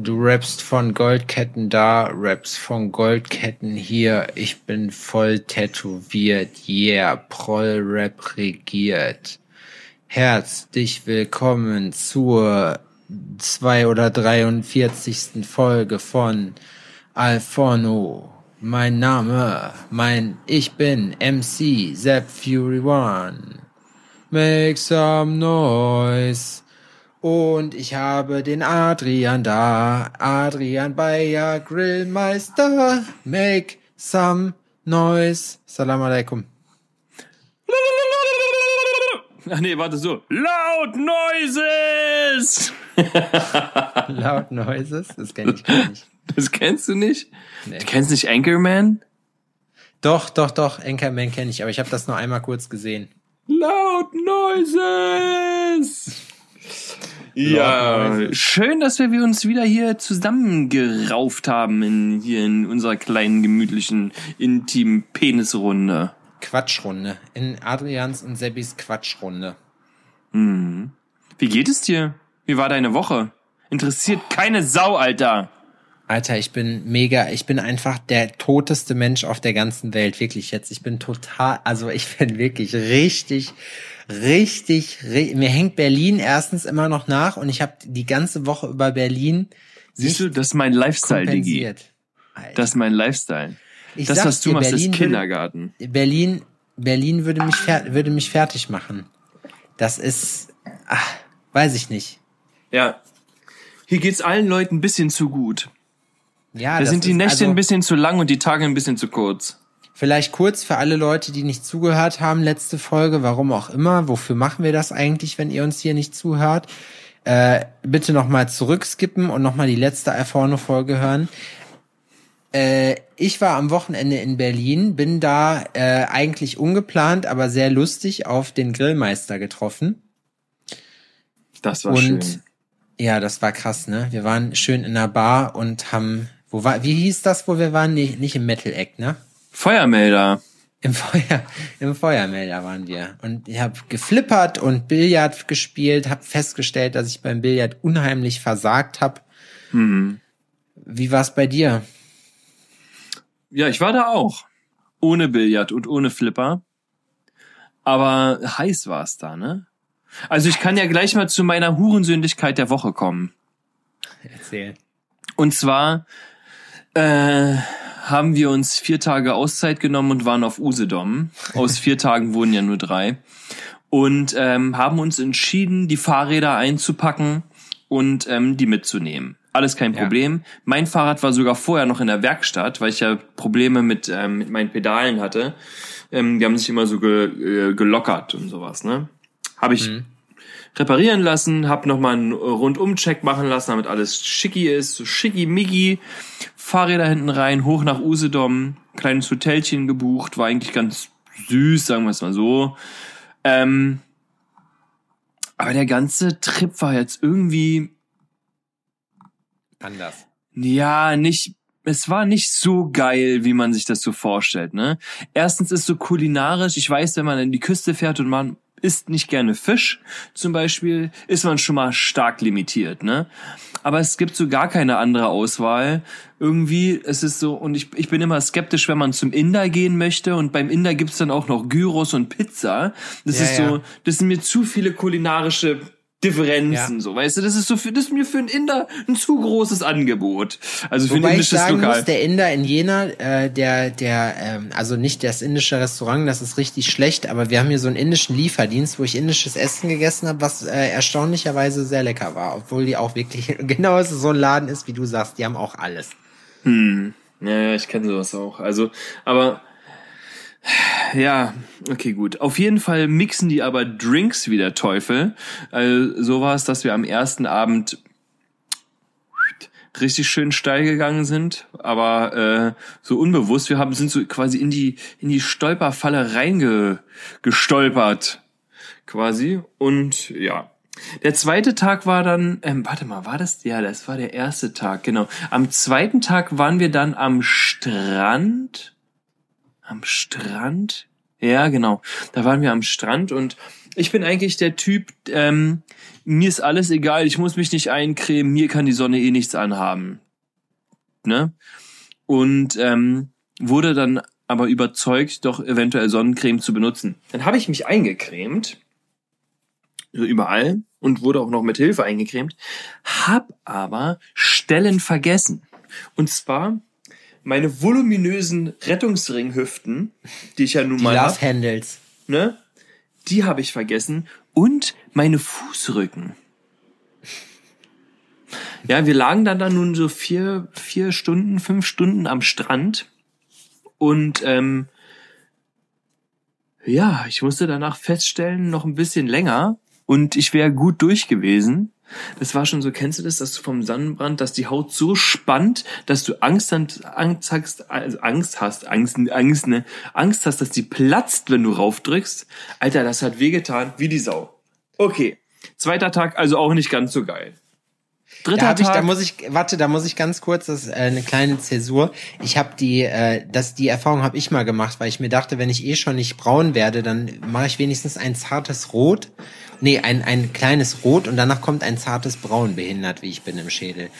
Du rappst von Goldketten da, rappst von Goldketten hier. Ich bin voll tätowiert, yeah, Proll-Rap regiert. Herzlich willkommen zur zwei oder 43. Folge von Alforno. Mein Name, mein, ich bin MC Zap Fury One. Make some noise. Und ich habe den Adrian da. Adrian Bayer Grillmeister. Make some noise. Salam alaikum. Ach nee, warte so. Loud Noises! Loud Noises? Das kenne ich gar nicht. Das kennst du nicht? Nee. Du kennst nicht Anchorman? Doch, doch, doch. Anchorman kenne ich, aber ich habe das nur einmal kurz gesehen. Loud Noises! Ja, schön, dass wir uns wieder hier zusammengerauft haben in, hier in unserer kleinen, gemütlichen, intimen Penisrunde. Quatschrunde. In Adrians und Sebbis Quatschrunde. Hm. Wie geht es dir? Wie war deine Woche? Interessiert keine Sau, Alter. Alter, ich bin mega, ich bin einfach der toteste Mensch auf der ganzen Welt, wirklich jetzt. Ich bin total, also ich bin wirklich richtig, richtig, mir hängt Berlin erstens immer noch nach und ich habe die ganze Woche über Berlin. Siehst du, das ist mein Lifestyle, Digi. Das ist mein Lifestyle. Ich das, was du dir, machst, Berlin ist Kindergarten. Würde, Berlin, Berlin würde mich, würde mich fertig machen. Das ist, ach, weiß ich nicht. Ja. Hier geht's allen Leuten ein bisschen zu gut. Ja, da sind die Nächte also, ein bisschen zu lang und die Tage ein bisschen zu kurz. Vielleicht kurz für alle Leute, die nicht zugehört haben, letzte Folge, warum auch immer, wofür machen wir das eigentlich, wenn ihr uns hier nicht zuhört? Äh, bitte nochmal zurückskippen und nochmal die letzte Alforno-Folge hören. Äh, ich war am Wochenende in Berlin, bin da äh, eigentlich ungeplant, aber sehr lustig auf den Grillmeister getroffen. Das war und, schön. Ja, das war krass, ne? Wir waren schön in der Bar und haben, wo war, wie hieß das, wo wir waren? Nee, nicht im Metal-Eck, ne? Feuermelder. Im Feuer, im Feuermelder waren wir. Und ich habe geflippert und Billard gespielt, habe festgestellt, dass ich beim Billard unheimlich versagt habe. Mhm. Wie war's bei dir? Ja, ich war da auch. Ohne Billard und ohne Flipper. Aber heiß war's da, ne? Also ich kann ja gleich mal zu meiner Hurensündigkeit der Woche kommen. Erzähl. Und zwar äh, haben wir uns vier Tage Auszeit genommen und waren auf Usedom. Aus vier Tagen wurden ja nur drei. Und ähm, haben uns entschieden, die Fahrräder einzupacken und ähm, die mitzunehmen. Alles kein Problem. Ja. Mein Fahrrad war sogar vorher noch in der Werkstatt, weil ich ja Probleme mit, ähm, mit meinen Pedalen hatte. Ähm, die haben sich immer so ge, äh, gelockert und sowas, ne? Habe ich mhm. Reparieren lassen, habe nochmal einen Rundumcheck machen lassen, damit alles schicki ist, so schicki miggi. Fahrräder hinten rein, hoch nach Usedom, kleines Hotelchen gebucht, war eigentlich ganz süß, sagen wir es mal so. Ähm, aber der ganze Trip war jetzt irgendwie anders. Ja, nicht es war nicht so geil, wie man sich das so vorstellt, ne? Erstens ist so kulinarisch, ich weiß, wenn man in die Küste fährt und man isst nicht gerne Fisch, zum Beispiel, ist man schon mal stark limitiert, ne? Aber es gibt so gar keine andere Auswahl. Irgendwie, es ist so, und ich, ich bin immer skeptisch, wenn man zum Inder gehen möchte, und beim Inder gibt's dann auch noch Gyros und Pizza. Das ja, ist so, das sind mir zu viele kulinarische Differenzen, ja. so, weißt du, das ist so für, das ist mir für einen Inder ein zu großes Angebot. Also für Wobei ein indisches ich sagen Lokal. Muss, der Inder in Jena, äh, der, der, ähm, also nicht das indische Restaurant, das ist richtig schlecht, aber wir haben hier so einen indischen Lieferdienst, wo ich indisches Essen gegessen habe, was äh, erstaunlicherweise sehr lecker war, obwohl die auch wirklich genau so ein Laden ist, wie du sagst, die haben auch alles. Hm. Ja, ja, ich kenne sowas auch. Also, aber ja, okay, gut. Auf jeden Fall mixen die aber Drinks wie der Teufel. Also so war es, dass wir am ersten Abend richtig schön steil gegangen sind, aber äh, so unbewusst. Wir haben sind so quasi in die in die Stolperfalle reingestolpert, quasi. Und ja, der zweite Tag war dann, ähm, warte mal, war das? Ja, das war der erste Tag, genau. Am zweiten Tag waren wir dann am Strand am Strand. Ja, genau. Da waren wir am Strand und Ich bin eigentlich der Typ, ähm, mir ist alles egal, ich muss mich nicht eincremen, mir kann die Sonne eh nichts anhaben. Ne? Und ähm, wurde dann aber überzeugt, doch eventuell Sonnencreme zu benutzen. Dann habe ich mich eingecremt, so überall, und wurde auch noch mit Hilfe eingecremt, hab aber Stellen vergessen. Und zwar meine voluminösen Rettungsringhüften, die ich ja nun Die mal Love hab, Handles. ne? Die habe ich vergessen und meine Fußrücken. Ja, wir lagen dann da nun so vier, vier Stunden, fünf Stunden am Strand und ähm, ja, ich musste danach feststellen, noch ein bisschen länger und ich wäre gut durch gewesen. Das war schon so, kennst du das, dass du vom Sonnenbrand, dass die Haut so spannt, dass du Angst, hast- Angst hast, also Angst hast, Angst, Angst, ne, Angst hast, dass die platzt, wenn du raufdrückst. Alter, das hat wehgetan, wie die Sau. Okay, zweiter Tag, also auch nicht ganz so geil. Dritter Da, hab ich, Tag. da muss ich, warte, da muss ich ganz kurz, das ist äh, eine kleine Zäsur. Ich habe die, äh, das, die Erfahrung habe ich mal gemacht, weil ich mir dachte, wenn ich eh schon nicht braun werde, dann mache ich wenigstens ein zartes Rot. Nee, ein, ein kleines Rot und danach kommt ein zartes Braun, behindert wie ich bin im Schädel.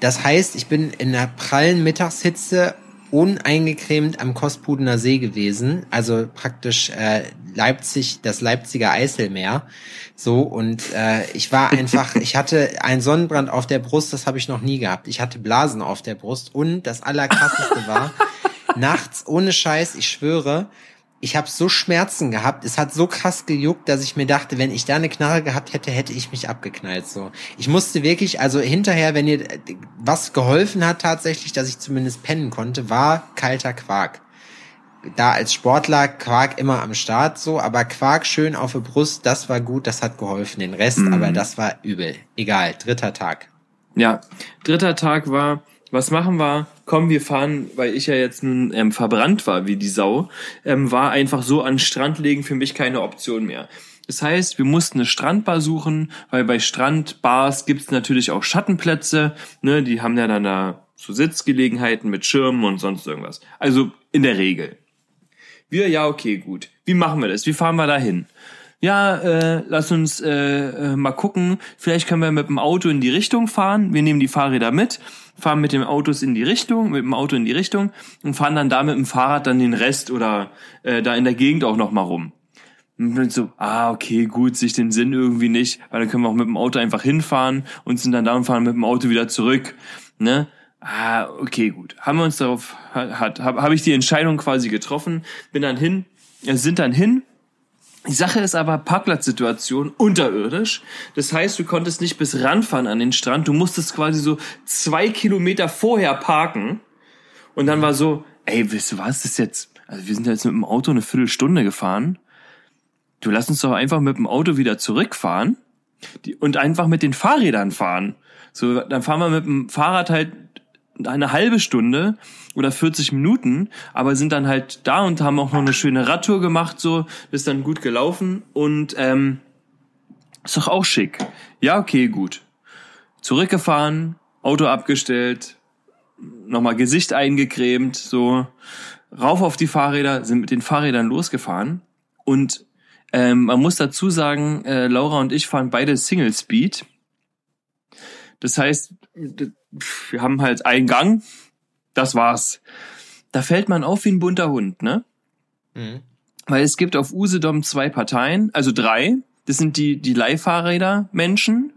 Das heißt, ich bin in der prallen Mittagshitze uneingecremt am Kospudener See gewesen, also praktisch äh, Leipzig, das Leipziger Eiselmeer. So und äh, ich war einfach, ich hatte einen Sonnenbrand auf der Brust, das habe ich noch nie gehabt. Ich hatte Blasen auf der Brust und das allerkrasseste war nachts ohne Scheiß, ich schwöre, ich habe so Schmerzen gehabt, es hat so krass gejuckt, dass ich mir dachte, wenn ich da eine Knarre gehabt hätte, hätte ich mich abgeknallt so. Ich musste wirklich, also hinterher, wenn ihr was geholfen hat tatsächlich, dass ich zumindest pennen konnte, war kalter Quark. Da als Sportler Quark immer am Start so, aber Quark schön auf der Brust, das war gut, das hat geholfen. Den Rest, aber das war übel. Egal, dritter Tag. Ja, dritter Tag war, was machen wir? Komm, wir fahren, weil ich ja jetzt nun ähm, verbrannt war wie die Sau, ähm, war einfach so an Strand legen für mich keine Option mehr. Das heißt, wir mussten eine Strandbar suchen, weil bei Strandbars gibt's natürlich auch Schattenplätze, ne, die haben ja dann da so Sitzgelegenheiten mit Schirmen und sonst irgendwas. Also in der Regel. Wir, ja, okay, gut. Wie machen wir das? Wie fahren wir da hin? Ja, äh, lass uns äh, äh, mal gucken. Vielleicht können wir mit dem Auto in die Richtung fahren. Wir nehmen die Fahrräder mit, fahren mit dem Autos in die Richtung, mit dem Auto in die Richtung und fahren dann da mit dem Fahrrad dann den Rest oder äh, da in der Gegend auch noch mal rum. Und so, ah, okay, gut, sich den Sinn irgendwie nicht, weil dann können wir auch mit dem Auto einfach hinfahren und sind dann da und fahren mit dem Auto wieder zurück. Ne? Ah, okay, gut. Haben wir uns darauf, hat, habe hab ich die Entscheidung quasi getroffen, bin dann hin, äh, sind dann hin. Die Sache ist aber Parkplatzsituation unterirdisch. Das heißt, du konntest nicht bis ranfahren an den Strand. Du musstest quasi so zwei Kilometer vorher parken. Und dann war so, ey, wisst ihr was, das ist jetzt, also wir sind jetzt mit dem Auto eine Viertelstunde gefahren. Du lass uns doch einfach mit dem Auto wieder zurückfahren die, und einfach mit den Fahrrädern fahren. So, dann fahren wir mit dem Fahrrad halt eine halbe Stunde oder 40 Minuten, aber sind dann halt da und haben auch noch eine schöne Radtour gemacht, so, ist dann gut gelaufen und ähm, ist doch auch schick. Ja, okay, gut. Zurückgefahren, Auto abgestellt, nochmal Gesicht eingecremt, so, rauf auf die Fahrräder, sind mit den Fahrrädern losgefahren und ähm, man muss dazu sagen, äh, Laura und ich fahren beide Single Speed. Das heißt, wir haben halt einen Gang, das war's. Da fällt man auf wie ein bunter Hund, ne? Mhm. Weil es gibt auf Usedom zwei Parteien, also drei. Das sind die, die Leihfahrräder-Menschen.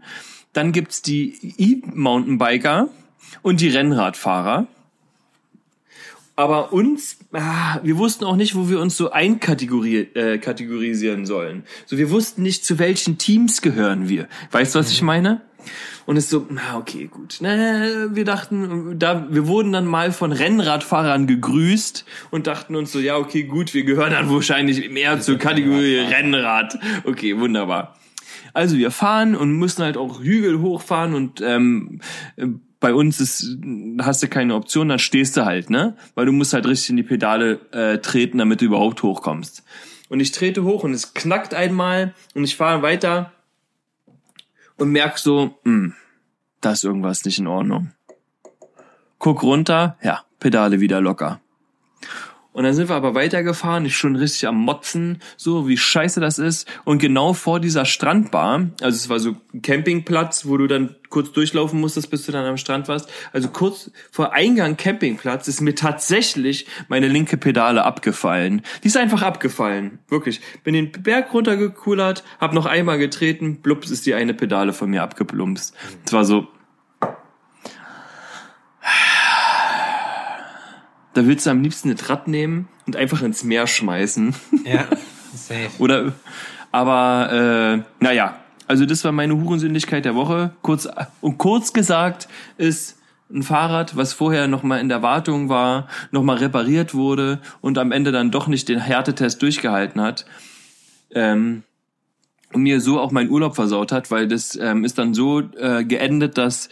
Dann gibt's die E-Mountainbiker und die Rennradfahrer. Aber uns, ah, wir wussten auch nicht, wo wir uns so einkategorisieren äh, sollen. So, wir wussten nicht, zu welchen Teams gehören wir. Weißt du, was ich meine? Und es so, na, okay, gut. Na, wir dachten, da, wir wurden dann mal von Rennradfahrern gegrüßt und dachten uns so, ja, okay, gut, wir gehören dann wahrscheinlich mehr zur Kategorie Rennrad. Okay, wunderbar. Also wir fahren und müssen halt auch Hügel hochfahren und ähm, äh, bei uns ist, hast du keine Option, dann stehst du halt, ne? Weil du musst halt richtig in die Pedale äh, treten, damit du überhaupt hochkommst. Und ich trete hoch und es knackt einmal und ich fahre weiter und merk so, hm, da ist irgendwas nicht in Ordnung. Guck runter, ja, Pedale wieder locker. Und dann sind wir aber weitergefahren, ich schon richtig am Motzen, so wie scheiße das ist. Und genau vor dieser Strandbar, also es war so ein Campingplatz, wo du dann kurz durchlaufen musstest, bis du dann am Strand warst. Also kurz vor Eingang Campingplatz ist mir tatsächlich meine linke Pedale abgefallen. Die ist einfach abgefallen, wirklich. Bin den Berg runtergekulert, hab noch einmal getreten, blups ist die eine Pedale von mir abgeplumpst. Es war so, da willst du am liebsten eine Rad nehmen und einfach ins Meer schmeißen. Ja, safe. Oder, aber, äh, naja, also das war meine Hurensündigkeit der Woche. Kurz, und kurz gesagt ist ein Fahrrad, was vorher nochmal in der Wartung war, nochmal repariert wurde und am Ende dann doch nicht den Härtetest durchgehalten hat. Ähm, mir so auch meinen Urlaub versaut hat, weil das ähm, ist dann so äh, geendet, dass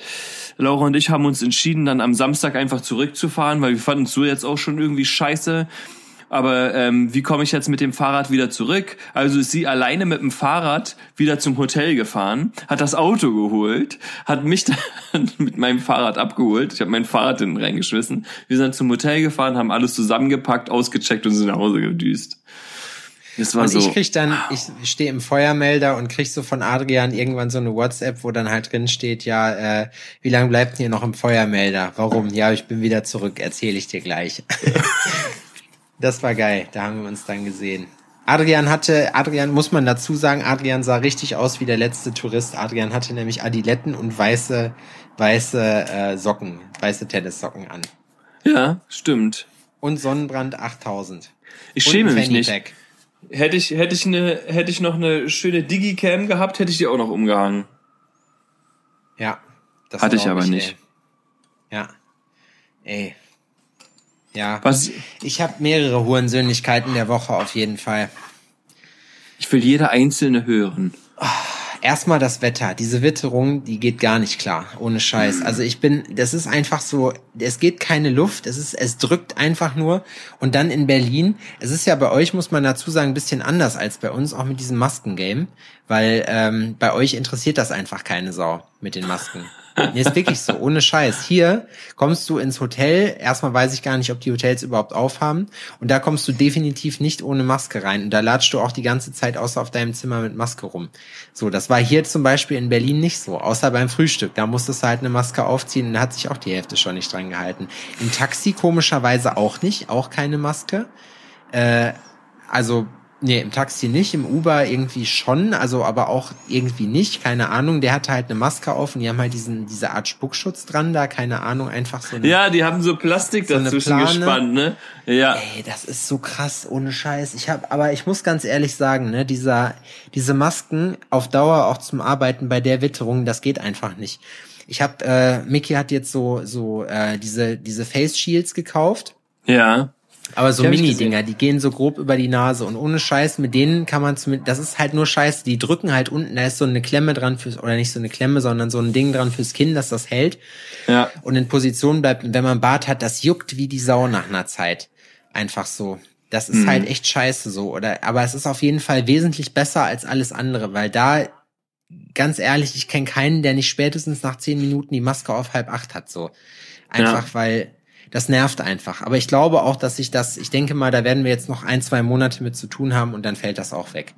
Laura und ich haben uns entschieden, dann am Samstag einfach zurückzufahren, weil wir fanden es so jetzt auch schon irgendwie scheiße. Aber ähm, wie komme ich jetzt mit dem Fahrrad wieder zurück? Also ist sie alleine mit dem Fahrrad wieder zum Hotel gefahren, hat das Auto geholt, hat mich dann mit meinem Fahrrad abgeholt. Ich habe mein Fahrrad hinten reingeschmissen. Wir sind zum Hotel gefahren, haben alles zusammengepackt, ausgecheckt und sind nach Hause gedüst. Das war und so. ich krieg dann, ich stehe im Feuermelder und krieg so von Adrian irgendwann so eine WhatsApp, wo dann halt drin steht, ja, äh, wie lange bleibt ihr noch im Feuermelder? Warum? Ja, ich bin wieder zurück, erzähle ich dir gleich. das war geil, da haben wir uns dann gesehen. Adrian hatte, Adrian muss man dazu sagen, Adrian sah richtig aus wie der letzte Tourist. Adrian hatte nämlich Adiletten und weiße, weiße äh, Socken, weiße Tennissocken an. Ja, stimmt. Und Sonnenbrand 8000. Ich schäme mich nicht. Hätte ich, hätte ich eine, hätte ich noch eine schöne Digicam gehabt, hätte ich die auch noch umgehangen. Ja. Das Hatte ich aber ich, nicht. Ey. Ja. Ey. Ja. Was? Ich habe mehrere Hurensöhnlichkeiten der Woche auf jeden Fall. Ich will jede einzelne hören. Oh erstmal das Wetter. Diese Witterung, die geht gar nicht klar, ohne Scheiß. Also ich bin, das ist einfach so, es geht keine Luft, es ist, es drückt einfach nur. Und dann in Berlin, es ist ja bei euch, muss man dazu sagen, ein bisschen anders als bei uns, auch mit diesem Maskengame, weil ähm, bei euch interessiert das einfach keine Sau mit den Masken. Nee, ist wirklich so, ohne Scheiß. Hier kommst du ins Hotel, erstmal weiß ich gar nicht, ob die Hotels überhaupt aufhaben, und da kommst du definitiv nicht ohne Maske rein. Und da latschst du auch die ganze Zeit außer auf deinem Zimmer mit Maske rum. So, das war hier zum Beispiel in Berlin nicht so, außer beim Frühstück. Da musstest du halt eine Maske aufziehen und da hat sich auch die Hälfte schon nicht dran gehalten. Im Taxi komischerweise auch nicht, auch keine Maske. Äh, also Nee, im Taxi nicht, im Uber irgendwie schon, also aber auch irgendwie nicht, keine Ahnung. Der hatte halt eine Maske auf und die haben halt diesen, diese Art Spuckschutz dran da, keine Ahnung, einfach so eine, Ja, die haben so Plastik so dazwischen gespannt, ne? Ja. Ey, das ist so krass, ohne Scheiß. Ich hab, aber ich muss ganz ehrlich sagen, ne, dieser, diese Masken auf Dauer auch zum Arbeiten bei der Witterung, das geht einfach nicht. Ich hab, äh, Mickey hat jetzt so, so, äh, diese, diese Face Shields gekauft. Ja. Aber so Mini-Dinger, die gehen so grob über die Nase und ohne Scheiß, mit denen kann man zumindest, das ist halt nur Scheiße, die drücken halt unten, da ist so eine Klemme dran fürs, oder nicht so eine Klemme, sondern so ein Ding dran fürs Kinn, dass das hält. Ja. Und in Position bleibt. Und wenn man Bart hat, das juckt wie die Sau nach einer Zeit. Einfach so. Das ist mhm. halt echt scheiße so, oder? Aber es ist auf jeden Fall wesentlich besser als alles andere, weil da, ganz ehrlich, ich kenne keinen, der nicht spätestens nach zehn Minuten die Maske auf halb acht hat, so. Einfach ja. weil das nervt einfach. Aber ich glaube auch, dass sich das, ich denke mal, da werden wir jetzt noch ein, zwei Monate mit zu tun haben und dann fällt das auch weg.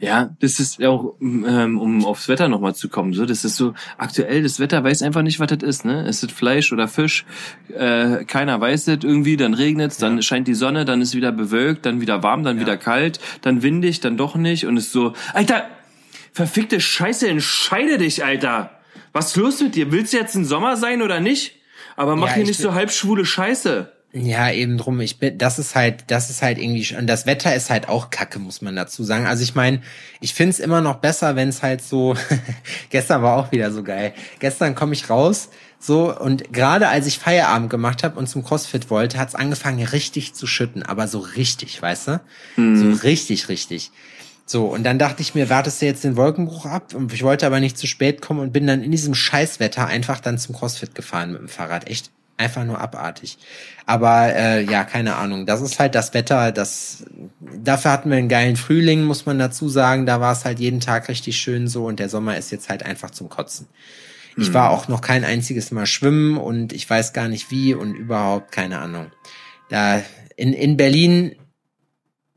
Ja, das ist auch, ähm, um aufs Wetter nochmal zu kommen, so, das ist so aktuell, das Wetter weiß einfach nicht, was das ist, ne? Ist es Fleisch oder Fisch? Äh, keiner weiß es irgendwie, dann regnet es, dann ja. scheint die Sonne, dann ist wieder bewölkt, dann wieder warm, dann ja. wieder kalt, dann windig, dann doch nicht und ist so, Alter, verfickte Scheiße, entscheide dich, Alter! Was ist los mit dir? Willst du jetzt ein Sommer sein oder nicht? Aber mach ja, hier nicht so halbschwule Scheiße. Ja, eben drum. Ich bin, das ist halt, das ist halt irgendwie, und das Wetter ist halt auch Kacke, muss man dazu sagen. Also ich meine, ich find's immer noch besser, wenn es halt so. gestern war auch wieder so geil. Gestern komme ich raus, so und gerade als ich Feierabend gemacht habe und zum CrossFit wollte, hat's angefangen richtig zu schütten, aber so richtig, weißt du? Mhm. So richtig, richtig. So, und dann dachte ich mir, wartest du jetzt den Wolkenbruch ab? Und ich wollte aber nicht zu spät kommen und bin dann in diesem Scheißwetter einfach dann zum CrossFit gefahren mit dem Fahrrad. Echt einfach nur abartig. Aber äh, ja, keine Ahnung. Das ist halt das Wetter, das dafür hatten wir einen geilen Frühling, muss man dazu sagen. Da war es halt jeden Tag richtig schön so und der Sommer ist jetzt halt einfach zum Kotzen. Ich mhm. war auch noch kein einziges Mal schwimmen und ich weiß gar nicht wie und überhaupt keine Ahnung. da in, in Berlin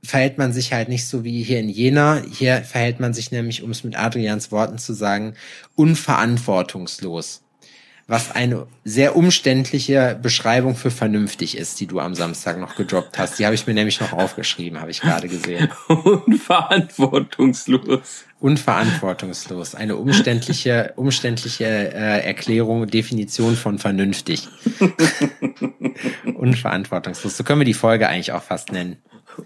verhält man sich halt nicht so wie hier in Jena. Hier verhält man sich nämlich, um es mit Adrians Worten zu sagen, unverantwortungslos. Was eine sehr umständliche Beschreibung für vernünftig ist, die du am Samstag noch gedroppt hast. Die habe ich mir nämlich noch aufgeschrieben, habe ich gerade gesehen. Unverantwortungslos. Unverantwortungslos. Eine umständliche, umständliche äh, Erklärung, Definition von vernünftig. Unverantwortungslos. So können wir die Folge eigentlich auch fast nennen.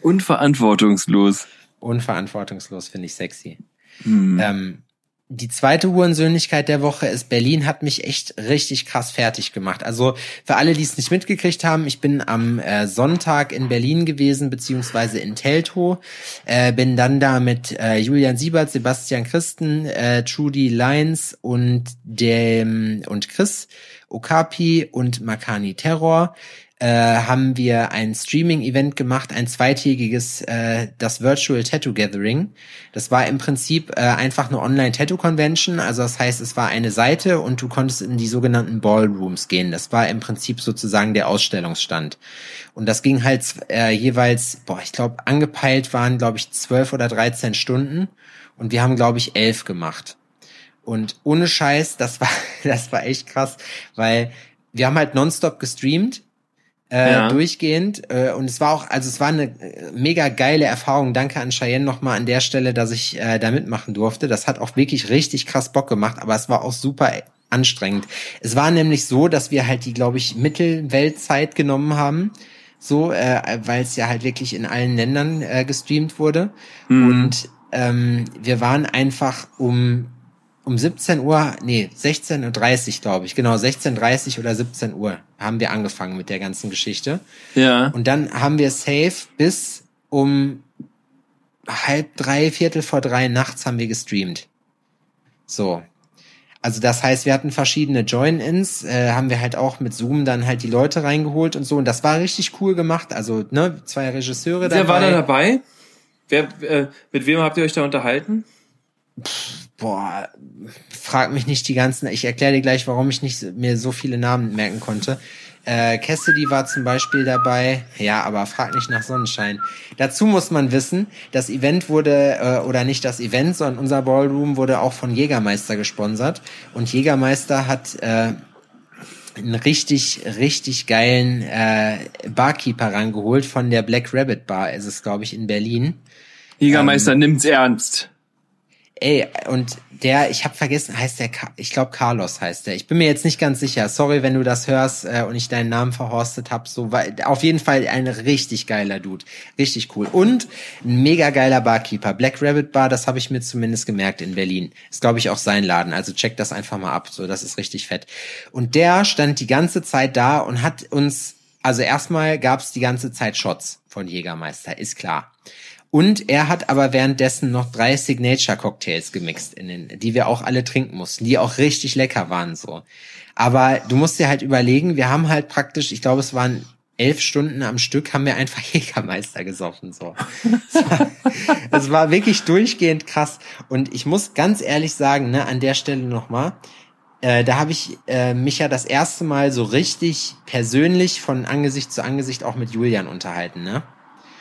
Unverantwortungslos. Unverantwortungslos finde ich sexy. Hm. Ähm, die zweite Hurensöhnlichkeit der Woche ist, Berlin hat mich echt richtig krass fertig gemacht. Also für alle, die es nicht mitgekriegt haben, ich bin am äh, Sonntag in Berlin gewesen, beziehungsweise in Teltow. Äh, bin dann da mit äh, Julian Siebert, Sebastian Christen, äh, Trudy Lyons und dem und Chris Okapi und Makani Terror äh, haben wir ein Streaming-Event gemacht, ein zweitägiges, äh, das Virtual Tattoo Gathering. Das war im Prinzip äh, einfach eine Online-Tattoo-Convention. Also das heißt, es war eine Seite und du konntest in die sogenannten Ballrooms gehen. Das war im Prinzip sozusagen der Ausstellungsstand. Und das ging halt äh, jeweils, boah, ich glaube, angepeilt waren, glaube ich, zwölf oder dreizehn Stunden. Und wir haben, glaube ich, elf gemacht. Und ohne Scheiß, das war, das war echt krass, weil wir haben halt nonstop gestreamt äh, ja. durchgehend. Äh, und es war auch, also es war eine äh, mega geile Erfahrung. Danke an Cheyenne nochmal an der Stelle, dass ich äh, da mitmachen durfte. Das hat auch wirklich richtig krass Bock gemacht, aber es war auch super anstrengend. Es war nämlich so, dass wir halt die, glaube ich, Mittelweltzeit genommen haben. So, äh, weil es ja halt wirklich in allen Ländern äh, gestreamt wurde. Mhm. Und ähm, wir waren einfach um um 17 Uhr, nee, 16.30 Uhr, glaube ich, genau, 16.30 Uhr oder 17 Uhr haben wir angefangen mit der ganzen Geschichte. Ja. Und dann haben wir safe bis um halb drei, Viertel vor drei nachts haben wir gestreamt. So. Also das heißt, wir hatten verschiedene Join-ins, äh, haben wir halt auch mit Zoom dann halt die Leute reingeholt und so. Und das war richtig cool gemacht. Also, ne, zwei Regisseure dabei. Wer war da dabei? Wer, äh, mit wem habt ihr euch da unterhalten? Pff, boah, frag mich nicht die ganzen, ich erkläre dir gleich, warum ich nicht mir so viele Namen merken konnte. Äh, Cassidy war zum Beispiel dabei, ja, aber frag nicht nach Sonnenschein. Dazu muss man wissen, das Event wurde, äh, oder nicht das Event, sondern unser Ballroom wurde auch von Jägermeister gesponsert. Und Jägermeister hat äh, einen richtig, richtig geilen äh, Barkeeper rangeholt von der Black Rabbit Bar, ist es, glaube ich, in Berlin. Jägermeister ähm, nimmt's ernst. Ey, und der, ich habe vergessen, heißt der, ich glaube Carlos heißt der. Ich bin mir jetzt nicht ganz sicher. Sorry, wenn du das hörst äh, und ich deinen Namen verhorstet hab. So, weil, auf jeden Fall ein richtig geiler Dude, richtig cool und ein mega geiler Barkeeper. Black Rabbit Bar, das habe ich mir zumindest gemerkt in Berlin. Ist glaube ich auch sein Laden. Also check das einfach mal ab. So, das ist richtig fett. Und der stand die ganze Zeit da und hat uns, also erstmal gab's die ganze Zeit Shots von Jägermeister, ist klar. Und er hat aber währenddessen noch drei Signature Cocktails gemixt, in den, die wir auch alle trinken mussten, die auch richtig lecker waren so. Aber du musst dir halt überlegen, wir haben halt praktisch, ich glaube, es waren elf Stunden am Stück, haben wir einfach Jägermeister gesoffen so. Es war, war wirklich durchgehend krass. Und ich muss ganz ehrlich sagen, ne, an der Stelle nochmal, äh, da habe ich äh, mich ja das erste Mal so richtig persönlich von Angesicht zu Angesicht auch mit Julian unterhalten, ne?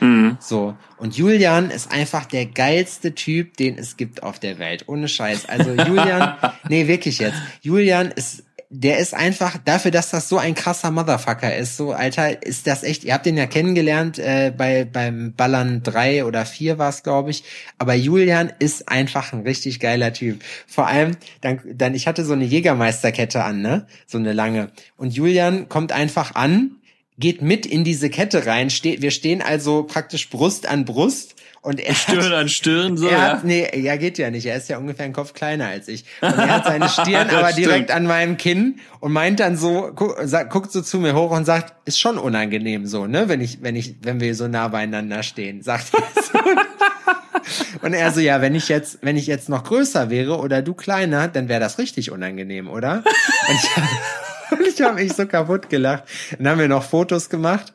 Mhm. So. Und Julian ist einfach der geilste Typ, den es gibt auf der Welt. Ohne Scheiß. Also Julian, nee, wirklich jetzt. Julian ist der ist einfach dafür, dass das so ein krasser Motherfucker ist. So, Alter, ist das echt. Ihr habt den ja kennengelernt äh, bei beim Ballern drei oder vier war es, glaube ich. Aber Julian ist einfach ein richtig geiler Typ. Vor allem, dann, dann ich hatte so eine Jägermeisterkette an, ne, so eine lange. Und Julian kommt einfach an geht mit in diese Kette rein. Steht, wir stehen also praktisch Brust an Brust. Und er Stirn hat, an Stirn, so, er ja. Hat, nee, ja, geht ja nicht. Er ist ja ungefähr einen Kopf kleiner als ich. Und er hat seine Stirn aber direkt an meinem Kinn und meint dann so, gu sagt, guckt so zu mir hoch und sagt, ist schon unangenehm so, ne, wenn ich, wenn ich, wenn wir so nah beieinander stehen, sagt er so. Und er so, ja, wenn ich jetzt, wenn ich jetzt noch größer wäre oder du kleiner, dann wäre das richtig unangenehm, oder? Und ich, ich habe mich so kaputt gelacht. Dann haben wir noch Fotos gemacht.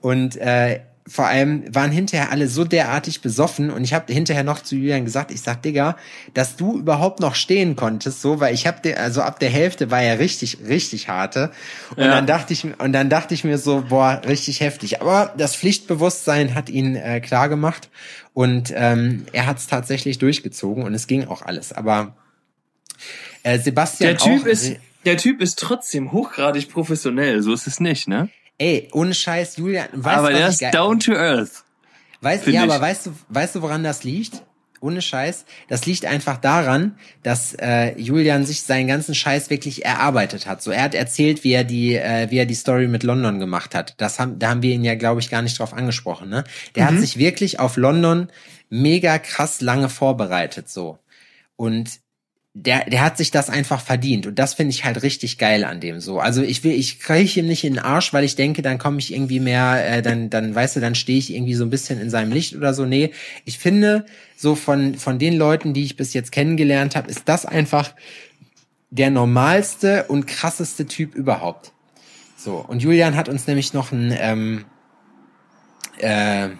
Und äh, vor allem waren hinterher alle so derartig besoffen. Und ich habe hinterher noch zu Julian gesagt, ich sag Digga, dass du überhaupt noch stehen konntest, so, weil ich habe also ab der Hälfte war ja richtig richtig harte. Und ja. dann dachte ich und dann dachte ich mir so, boah, richtig heftig, aber das Pflichtbewusstsein hat ihn äh, klar gemacht. Und ähm, er hat es tatsächlich durchgezogen. Und es ging auch alles, aber äh, Sebastian der Typ auch, ist der Typ ist trotzdem hochgradig professionell, so ist es nicht, ne? Ey, ohne Scheiß, Julian. Weißt, aber der ist down to earth. Weißt, ja, ich. aber weißt du, weißt du, woran das liegt? Ohne Scheiß. Das liegt einfach daran, dass äh, Julian sich seinen ganzen Scheiß wirklich erarbeitet hat. So, er hat erzählt, wie er die, äh, wie er die Story mit London gemacht hat. Das haben, da haben wir ihn ja, glaube ich, gar nicht drauf angesprochen. Ne? Der mhm. hat sich wirklich auf London mega krass lange vorbereitet. So und der, der hat sich das einfach verdient und das finde ich halt richtig geil an dem so. Also ich will, ich kriege ihm nicht in den Arsch, weil ich denke, dann komme ich irgendwie mehr, äh, dann, dann weißt du, dann stehe ich irgendwie so ein bisschen in seinem Licht oder so. Nee, ich finde so von von den Leuten, die ich bis jetzt kennengelernt habe, ist das einfach der normalste und krasseste Typ überhaupt. So und Julian hat uns nämlich noch ein ähm, äh,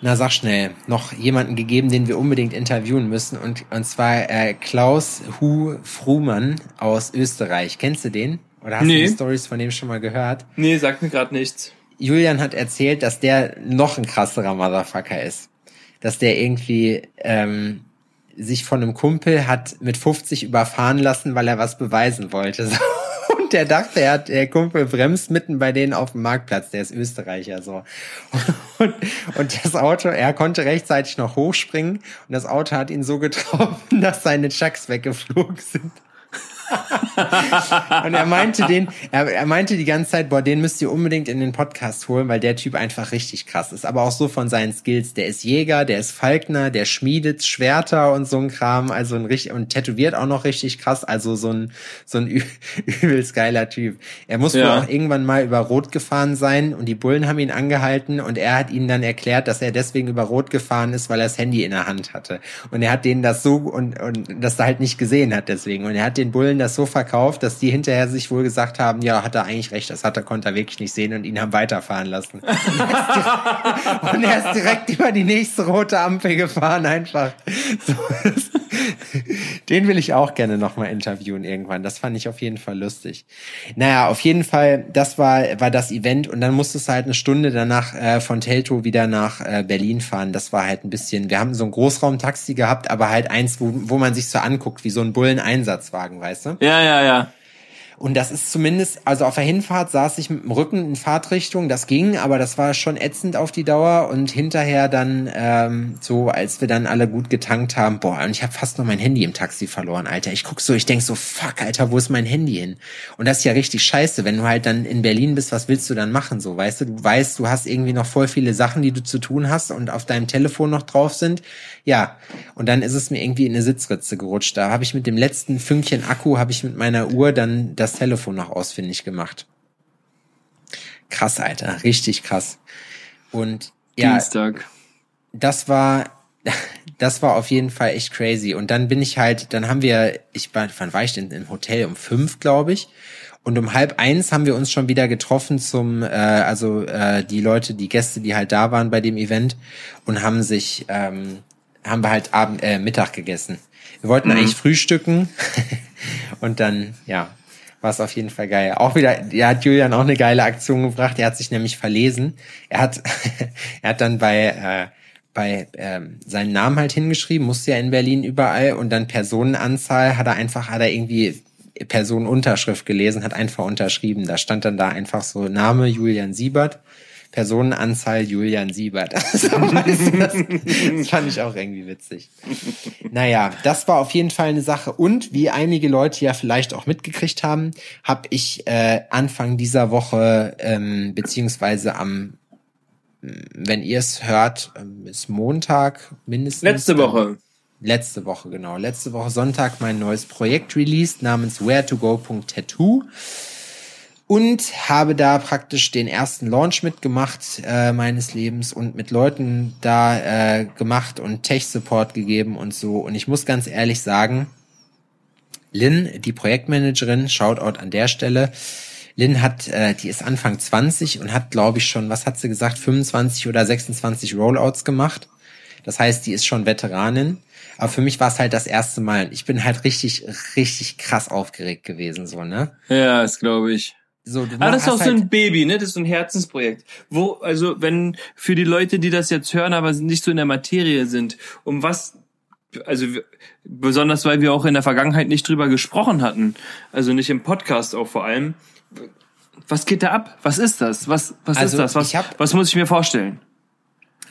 na sag schnell, noch jemanden gegeben, den wir unbedingt interviewen müssen und, und zwar äh, Klaus Hu Frumann aus Österreich. Kennst du den? Oder hast nee. du die Stories von dem schon mal gehört? Nee, sagt mir gerade nichts. Julian hat erzählt, dass der noch ein krasserer Motherfucker ist. Dass der irgendwie ähm, sich von einem Kumpel hat mit 50 überfahren lassen, weil er was beweisen wollte. Und der dachte, er hat, der Kumpel bremst mitten bei denen auf dem Marktplatz, der ist Österreicher, so. Und, und das Auto, er konnte rechtzeitig noch hochspringen. Und das Auto hat ihn so getroffen, dass seine Chucks weggeflogen sind und er meinte den, er, er meinte die ganze Zeit, boah, den müsst ihr unbedingt in den Podcast holen, weil der Typ einfach richtig krass ist. Aber auch so von seinen Skills. Der ist Jäger, der ist Falkner, der schmiedet Schwerter und so ein Kram, also ein richtig, und tätowiert auch noch richtig krass, also so ein, so ein übelst geiler Typ. Er muss ja. wohl auch irgendwann mal über Rot gefahren sein und die Bullen haben ihn angehalten und er hat ihnen dann erklärt, dass er deswegen über Rot gefahren ist, weil er das Handy in der Hand hatte. Und er hat denen das so und, und das da halt nicht gesehen hat deswegen. Und er hat den Bullen das so verkauft, dass die hinterher sich wohl gesagt haben, ja, hat er eigentlich recht, das hat er, konnte er wirklich nicht sehen und ihn haben weiterfahren lassen. und, er ist direkt über die nächste rote Ampel gefahren, einfach. So, den will ich auch gerne nochmal interviewen irgendwann. Das fand ich auf jeden Fall lustig. Naja, auf jeden Fall, das war, war das Event und dann musste es halt eine Stunde danach äh, von Telto wieder nach äh, Berlin fahren. Das war halt ein bisschen, wir haben so ein Großraumtaxi gehabt, aber halt eins, wo, wo man sich so anguckt, wie so ein Bullen-Einsatzwagen, weißt du? Ja, ja, ja. Und das ist zumindest, also auf der Hinfahrt saß ich mit dem Rücken in Fahrtrichtung, das ging, aber das war schon ätzend auf die Dauer. Und hinterher dann, ähm, so als wir dann alle gut getankt haben, boah, und ich habe fast noch mein Handy im Taxi verloren, Alter. Ich guck so, ich denk so, fuck, Alter, wo ist mein Handy hin? Und das ist ja richtig scheiße, wenn du halt dann in Berlin bist, was willst du dann machen? So, weißt du, du weißt, du hast irgendwie noch voll viele Sachen, die du zu tun hast und auf deinem Telefon noch drauf sind. Ja, und dann ist es mir irgendwie in eine Sitzritze gerutscht. Da habe ich mit dem letzten Fünkchen Akku, habe ich mit meiner Uhr dann das Telefon noch ausfindig gemacht. Krass, Alter, richtig krass. Und ja, Dienstag. das war, das war auf jeden Fall echt crazy. Und dann bin ich halt, dann haben wir, ich war, wann war ich denn im Hotel? Um fünf, glaube ich. Und um halb eins haben wir uns schon wieder getroffen zum, äh, also äh, die Leute, die Gäste, die halt da waren bei dem Event und haben sich ähm, haben wir halt Abend, äh, Mittag gegessen. Wir wollten mhm. eigentlich frühstücken und dann, ja, war es auf jeden Fall geil. Auch wieder, ja, hat Julian auch eine geile Aktion gebracht. Er hat sich nämlich verlesen. Er hat, er hat dann bei, äh, bei ähm, seinen Namen halt hingeschrieben, musste ja in Berlin überall und dann Personenanzahl hat er einfach, hat er irgendwie Personenunterschrift gelesen, hat einfach unterschrieben. Da stand dann da einfach so Name Julian Siebert Personenanzahl Julian Siebert. das, das fand ich auch irgendwie witzig. Naja, das war auf jeden Fall eine Sache. Und wie einige Leute ja vielleicht auch mitgekriegt haben, habe ich äh, Anfang dieser Woche, ähm, beziehungsweise am, wenn ihr es hört, ähm, ist Montag mindestens. Letzte Woche. Letzte Woche, genau. Letzte Woche Sonntag mein neues Projekt released namens where2go.tattoo und habe da praktisch den ersten Launch mitgemacht äh, meines Lebens und mit Leuten da äh, gemacht und Tech-Support gegeben und so. Und ich muss ganz ehrlich sagen, Lynn, die Projektmanagerin, Shoutout an der Stelle, Lynn hat, äh, die ist Anfang 20 und hat, glaube ich, schon, was hat sie gesagt, 25 oder 26 Rollouts gemacht. Das heißt, die ist schon Veteranin. Aber für mich war es halt das erste Mal. Ich bin halt richtig, richtig krass aufgeregt gewesen, so, ne? Ja, das glaube ich. So, ah, das ist auch halt so ein Baby, ne? Das ist so ein Herzensprojekt. Wo, also, wenn für die Leute, die das jetzt hören, aber nicht so in der Materie sind, um was, also besonders weil wir auch in der Vergangenheit nicht drüber gesprochen hatten, also nicht im Podcast auch vor allem. Was geht da ab? Was ist das? Was, was also ist das? Was, hab, was muss ich mir vorstellen?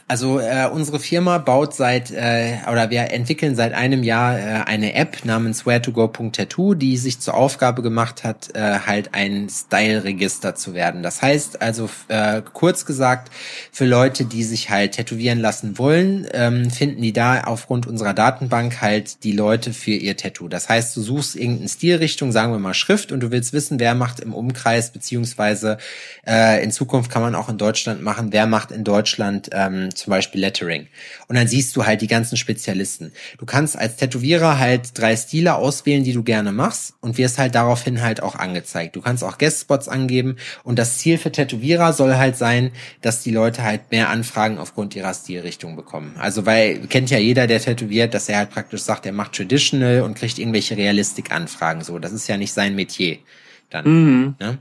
Also äh, unsere Firma baut seit äh, oder wir entwickeln seit einem Jahr äh, eine App namens where2go.tattoo, die sich zur Aufgabe gemacht hat, äh, halt ein Style-Register zu werden. Das heißt also äh, kurz gesagt für Leute, die sich halt tätowieren lassen wollen, ähm, finden die da aufgrund unserer Datenbank halt die Leute für ihr Tattoo. Das heißt, du suchst irgendeine Stilrichtung, sagen wir mal Schrift, und du willst wissen, wer macht im Umkreis beziehungsweise äh, in Zukunft kann man auch in Deutschland machen, wer macht in Deutschland ähm, zum Beispiel Lettering. Und dann siehst du halt die ganzen Spezialisten. Du kannst als Tätowierer halt drei Stile auswählen, die du gerne machst und wirst halt daraufhin halt auch angezeigt. Du kannst auch Guestspots angeben und das Ziel für Tätowierer soll halt sein, dass die Leute halt mehr Anfragen aufgrund ihrer Stilrichtung bekommen. Also weil kennt ja jeder, der tätowiert, dass er halt praktisch sagt, er macht Traditional und kriegt irgendwelche Realistik-Anfragen. So, das ist ja nicht sein Metier. Dann. Mhm. Ne?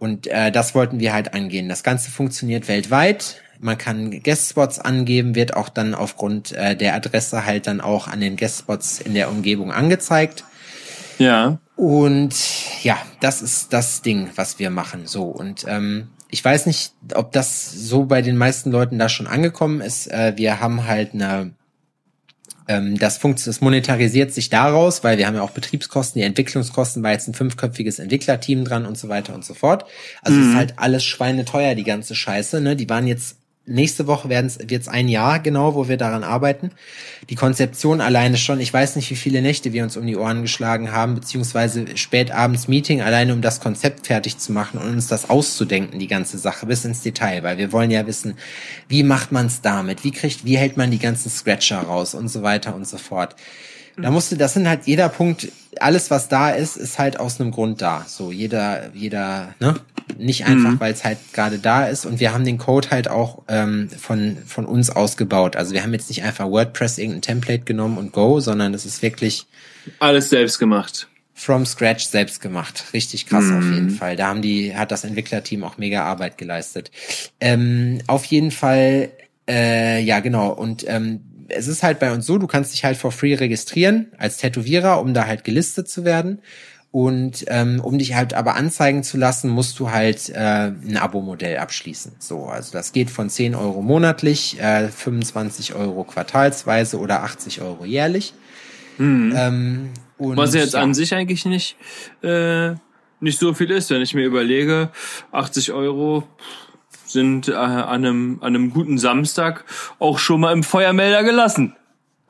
Und äh, das wollten wir halt angehen. Das Ganze funktioniert weltweit. Man kann Guestspots angeben, wird auch dann aufgrund äh, der Adresse halt dann auch an den Guestspots in der Umgebung angezeigt. Ja. Und ja, das ist das Ding, was wir machen. So und ähm, ich weiß nicht, ob das so bei den meisten Leuten da schon angekommen ist. Äh, wir haben halt eine das, funkt, das monetarisiert sich daraus, weil wir haben ja auch Betriebskosten, die Entwicklungskosten, war jetzt ein fünfköpfiges Entwicklerteam dran und so weiter und so fort. Also mhm. ist halt alles schweineteuer, die ganze Scheiße. Ne? Die waren jetzt nächste Woche wird es ein Jahr genau, wo wir daran arbeiten. Die Konzeption alleine schon, ich weiß nicht, wie viele Nächte wir uns um die Ohren geschlagen haben, beziehungsweise spätabends Meeting alleine, um das Konzept fertig zu machen und uns das auszudenken, die ganze Sache, bis ins Detail, weil wir wollen ja wissen, wie macht man es damit, wie kriegt, wie hält man die ganzen Scratcher raus und so weiter und so fort. Da musste, das sind halt jeder Punkt, alles was da ist, ist halt aus einem Grund da. So jeder, jeder, ne? Nicht einfach, mhm. weil es halt gerade da ist. Und wir haben den Code halt auch ähm, von von uns ausgebaut. Also wir haben jetzt nicht einfach WordPress irgendein Template genommen und go, sondern es ist wirklich alles selbst gemacht. From scratch selbst gemacht. Richtig krass mhm. auf jeden Fall. Da haben die, hat das Entwicklerteam auch mega Arbeit geleistet. Ähm, auf jeden Fall, äh, ja genau. Und ähm, es ist halt bei uns so, du kannst dich halt for free registrieren als Tätowierer, um da halt gelistet zu werden. Und ähm, um dich halt aber anzeigen zu lassen, musst du halt äh, ein Abo-Modell abschließen. So, also das geht von 10 Euro monatlich, äh, 25 Euro quartalsweise oder 80 Euro jährlich. Mhm. Ähm, und, Was jetzt ja. an sich eigentlich nicht, äh, nicht so viel ist, wenn ich mir überlege, 80 Euro sind äh, an, einem, an einem guten Samstag auch schon mal im Feuermelder gelassen.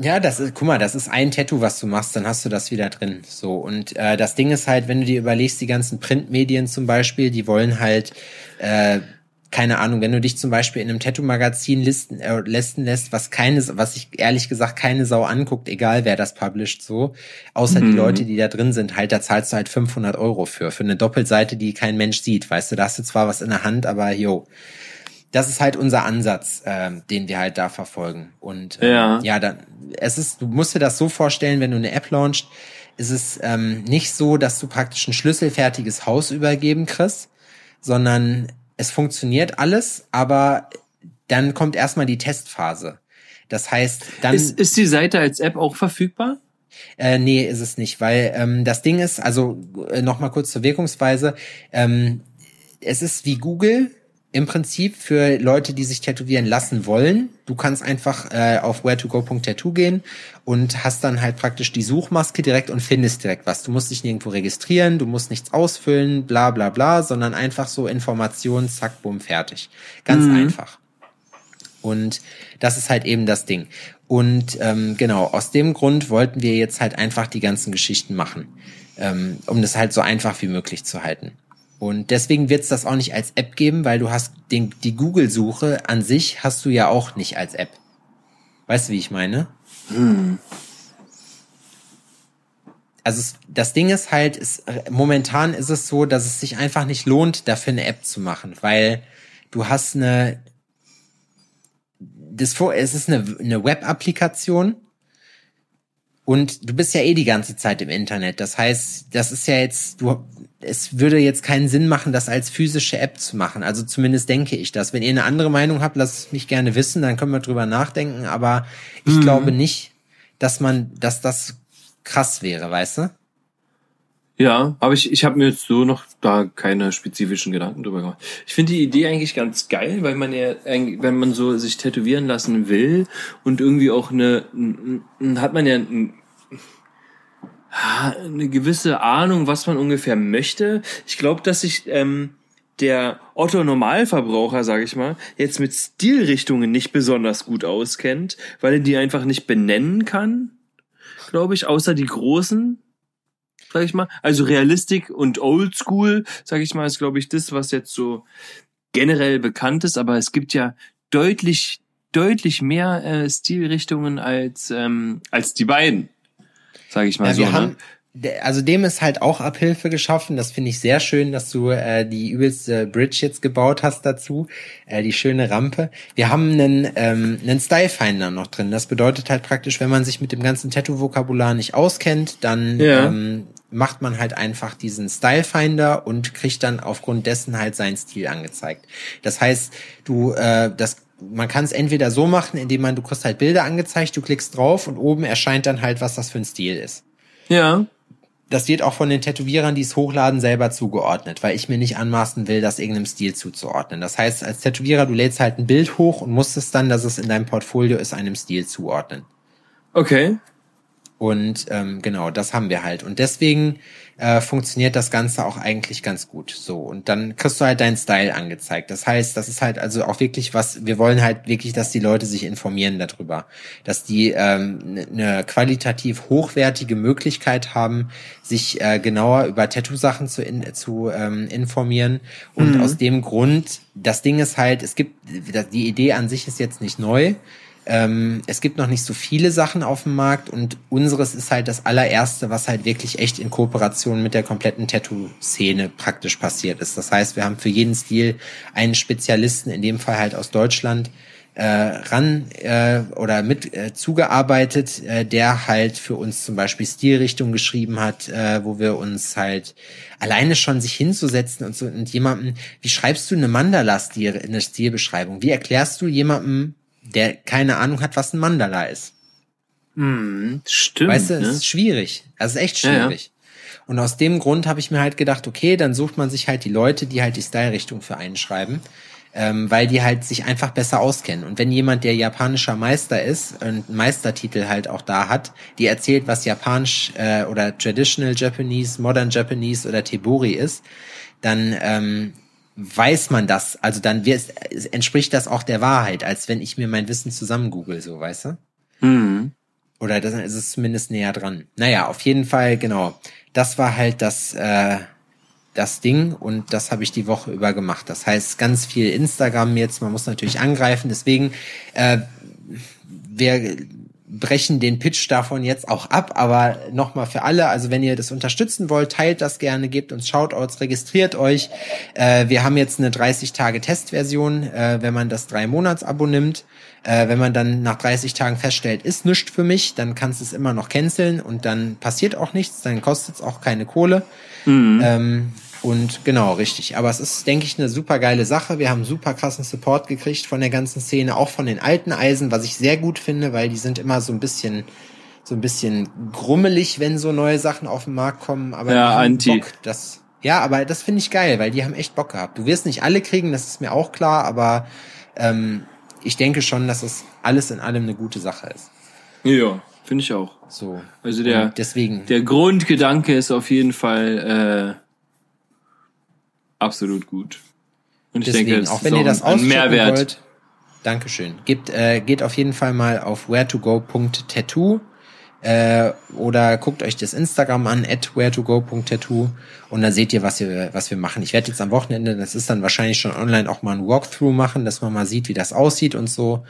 Ja, das ist, guck mal, das ist ein Tattoo, was du machst, dann hast du das wieder drin. So und äh, das Ding ist halt, wenn du dir überlegst, die ganzen Printmedien zum Beispiel, die wollen halt äh, keine Ahnung, wenn du dich zum Beispiel in einem Tattoo-Magazin listen, äh, listen lässt, was keine, was sich ehrlich gesagt keine Sau anguckt, egal wer das publisht, so, außer mhm. die Leute, die da drin sind, halt, da zahlst du halt 500 Euro für, für eine Doppelseite, die kein Mensch sieht, weißt du, da hast du zwar was in der Hand, aber yo. Das ist halt unser Ansatz, äh, den wir halt da verfolgen. Und äh, ja, ja dann, es ist, du musst dir das so vorstellen, wenn du eine App launchst, ist es ähm, nicht so, dass du praktisch ein schlüsselfertiges Haus übergeben kriegst, sondern es funktioniert alles, aber dann kommt erstmal die Testphase. Das heißt, dann. Ist, ist die Seite als App auch verfügbar? Äh, nee, ist es nicht, weil ähm, das Ding ist, also äh, nochmal kurz zur Wirkungsweise, ähm, es ist wie Google, im Prinzip für Leute, die sich tätowieren lassen wollen. Du kannst einfach äh, auf where2go.tattoo gehen und hast dann halt praktisch die Suchmaske direkt und findest direkt was. Du musst dich nirgendwo registrieren, du musst nichts ausfüllen, bla bla bla, sondern einfach so Informationen, zack, bumm, fertig. Ganz mhm. einfach. Und das ist halt eben das Ding. Und ähm, genau, aus dem Grund wollten wir jetzt halt einfach die ganzen Geschichten machen, ähm, um das halt so einfach wie möglich zu halten. Und deswegen wird es das auch nicht als App geben, weil du hast den, die Google-Suche an sich hast du ja auch nicht als App. Weißt du, wie ich meine? Hm. also das Ding ist halt, ist, momentan ist es so, dass es sich einfach nicht lohnt, dafür eine App zu machen, weil du hast eine, das vor, es ist eine, eine Web-Applikation und du bist ja eh die ganze Zeit im Internet. Das heißt, das ist ja jetzt, du, es würde jetzt keinen Sinn machen, das als physische App zu machen. Also zumindest denke ich das. Wenn ihr eine andere Meinung habt, lasst mich gerne wissen, dann können wir drüber nachdenken. Aber ich mhm. glaube nicht, dass man, dass das krass wäre, weißt du? Ja, aber ich, ich habe mir jetzt so noch da keine spezifischen Gedanken drüber gemacht. Ich finde die Idee eigentlich ganz geil, weil man ja, wenn man so sich tätowieren lassen will und irgendwie auch eine, hat man ja eine gewisse Ahnung, was man ungefähr möchte. Ich glaube, dass sich ähm, der Otto Normalverbraucher, sage ich mal, jetzt mit Stilrichtungen nicht besonders gut auskennt, weil er die einfach nicht benennen kann, glaube ich, außer die großen sag ich mal. Also Realistik und Oldschool, sag ich mal, ist, glaube ich, das, was jetzt so generell bekannt ist. Aber es gibt ja deutlich, deutlich mehr äh, Stilrichtungen als, ähm, als die beiden, sag ich mal ja, so. Wir ne? haben, also dem ist halt auch Abhilfe geschaffen. Das finde ich sehr schön, dass du äh, die übelste Bridge jetzt gebaut hast dazu, äh, die schöne Rampe. Wir haben einen, ähm, einen Style Finder noch drin. Das bedeutet halt praktisch, wenn man sich mit dem ganzen Tattoo-Vokabular nicht auskennt, dann ja. ähm, macht man halt einfach diesen Style Finder und kriegt dann aufgrund dessen halt seinen Stil angezeigt. Das heißt, du, äh, das man kann es entweder so machen, indem man, du kriegst halt Bilder angezeigt, du klickst drauf und oben erscheint dann halt, was das für ein Stil ist. Ja das wird auch von den Tätowierern, die es hochladen, selber zugeordnet, weil ich mir nicht anmaßen will, das irgendeinem Stil zuzuordnen. Das heißt, als Tätowierer, du lädst halt ein Bild hoch und musst es dann, dass es in deinem Portfolio ist, einem Stil zuordnen. Okay. Und ähm, genau, das haben wir halt. Und deswegen äh, funktioniert das Ganze auch eigentlich ganz gut. So, und dann kriegst du halt deinen Style angezeigt. Das heißt, das ist halt also auch wirklich was, wir wollen halt wirklich, dass die Leute sich informieren darüber. Dass die ähm, eine qualitativ hochwertige Möglichkeit haben, sich äh, genauer über Tattoo-Sachen zu, in, zu ähm, informieren. Und mhm. aus dem Grund, das Ding ist halt, es gibt, die Idee an sich ist jetzt nicht neu. Ähm, es gibt noch nicht so viele Sachen auf dem Markt und unseres ist halt das allererste, was halt wirklich echt in Kooperation mit der kompletten Tattoo-Szene praktisch passiert ist. Das heißt, wir haben für jeden Stil einen Spezialisten, in dem Fall halt aus Deutschland, äh, ran äh, oder mit äh, zugearbeitet, äh, der halt für uns zum Beispiel Stilrichtung geschrieben hat, äh, wo wir uns halt alleine schon sich hinzusetzen und so und jemandem, wie schreibst du eine Mandala-Stil, eine Stilbeschreibung? Wie erklärst du jemandem, der keine Ahnung hat, was ein Mandala ist. Hm, stimmt. Weißt du, es ne? ist schwierig. Das ist echt schwierig. Ja, ja. Und aus dem Grund habe ich mir halt gedacht, okay, dann sucht man sich halt die Leute, die halt die Style-Richtung für einen schreiben, ähm, weil die halt sich einfach besser auskennen. Und wenn jemand, der japanischer Meister ist und Meistertitel halt auch da hat, die erzählt, was Japanisch äh, oder Traditional Japanese, Modern Japanese oder Tebori ist, dann ähm, weiß man das, also dann wird, entspricht das auch der Wahrheit, als wenn ich mir mein Wissen zusammen google, so, weißt du? Mhm. Oder dann ist es zumindest näher dran. Naja, auf jeden Fall, genau. Das war halt das, äh, das Ding und das habe ich die Woche über gemacht. Das heißt, ganz viel Instagram jetzt, man muss natürlich angreifen. Deswegen, äh, wer brechen den Pitch davon jetzt auch ab, aber nochmal für alle, also wenn ihr das unterstützen wollt, teilt das gerne, gebt uns Shoutouts, registriert euch. Äh, wir haben jetzt eine 30-Tage-Testversion, äh, wenn man das drei-Monats-Abo nimmt. Äh, wenn man dann nach 30 Tagen feststellt, ist nichts für mich, dann kannst du es immer noch canceln und dann passiert auch nichts, dann kostet es auch keine Kohle. Mhm. Ähm, und genau, richtig. Aber es ist, denke ich, eine super geile Sache. Wir haben super krassen Support gekriegt von der ganzen Szene, auch von den alten Eisen, was ich sehr gut finde, weil die sind immer so ein bisschen, so ein bisschen grummelig, wenn so neue Sachen auf den Markt kommen. Aber ja, anti. Bock, das, ja, aber das finde ich geil, weil die haben echt Bock gehabt. Du wirst nicht alle kriegen, das ist mir auch klar, aber ähm, ich denke schon, dass es alles in allem eine gute Sache ist. Ja, finde ich auch. So. Also der, deswegen. der Grundgedanke ist auf jeden Fall äh, absolut gut. Und ich Deswegen, denke, auch wenn ihr das ein Mehrwert. wollt, Dankeschön. Gebt, äh, geht auf jeden Fall mal auf where2go.tattoo äh, oder guckt euch das Instagram an, at where2go.tattoo und dann seht ihr, was wir, was wir machen. Ich werde jetzt am Wochenende, das ist dann wahrscheinlich schon online, auch mal ein Walkthrough machen, dass man mal sieht, wie das aussieht und so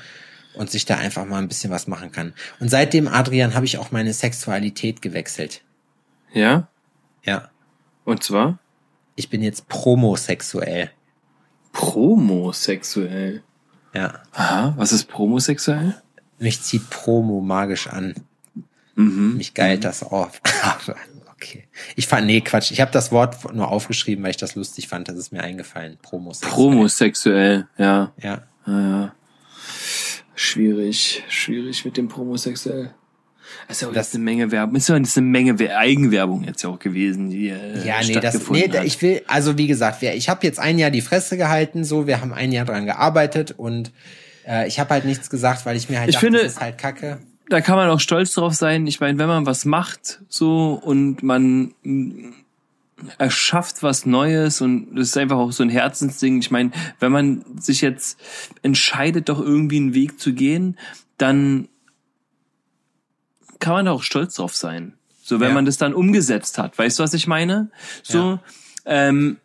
und sich da einfach mal ein bisschen was machen kann. Und seitdem, Adrian, habe ich auch meine Sexualität gewechselt. Ja? Ja. Und zwar? Ich bin jetzt promosexuell. Promosexuell? Ja. Aha, was ist promosexuell? Mich zieht Promo magisch an. Mhm. Mich geilt das auf. okay. Ich fand, nee, Quatsch. Ich habe das Wort nur aufgeschrieben, weil ich das lustig fand. Das ist mir eingefallen. Promosexuell. Promosexuell, ja. Ja. Ja, ja. Schwierig, schwierig mit dem Promosexuell. Das ist ja auch Das- eine Menge Werbung. Ist ja eine Menge We- Eigenwerbung jetzt ja auch gewesen, die äh, Ja, nee, das, nee, hat. ich will, also wie gesagt, ich habe jetzt ein Jahr die Fresse gehalten, so, wir haben ein Jahr dran gearbeitet und äh, ich habe halt nichts gesagt, weil ich mir halt Ich finde- das ist halt Kacke. da kann man auch stolz drauf sein. Ich meine, wenn man was macht so und man mm, erschafft was Neues und das ist einfach auch so ein Herzensding. Ich meine, wenn man sich jetzt entscheidet, doch irgendwie einen Weg zu gehen, dann kann man da auch stolz drauf sein. So, wenn Ja. man das dann umgesetzt hat. Weißt du, was ich meine? So, ähm,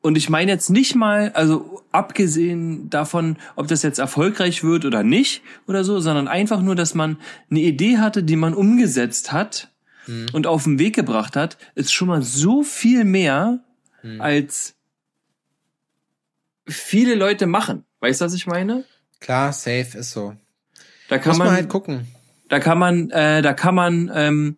und ich meine jetzt nicht mal, also abgesehen davon, ob das jetzt erfolgreich wird oder nicht oder so, sondern einfach nur, dass man eine Idee hatte, die man umgesetzt hat und auf den Weg gebracht hat, ist schon mal so viel mehr als viele Leute machen. Weißt du, was ich meine? Klar, safe ist so. Da kann Muss man, man, halt gucken. Da kann man, äh, da kann man, ähm,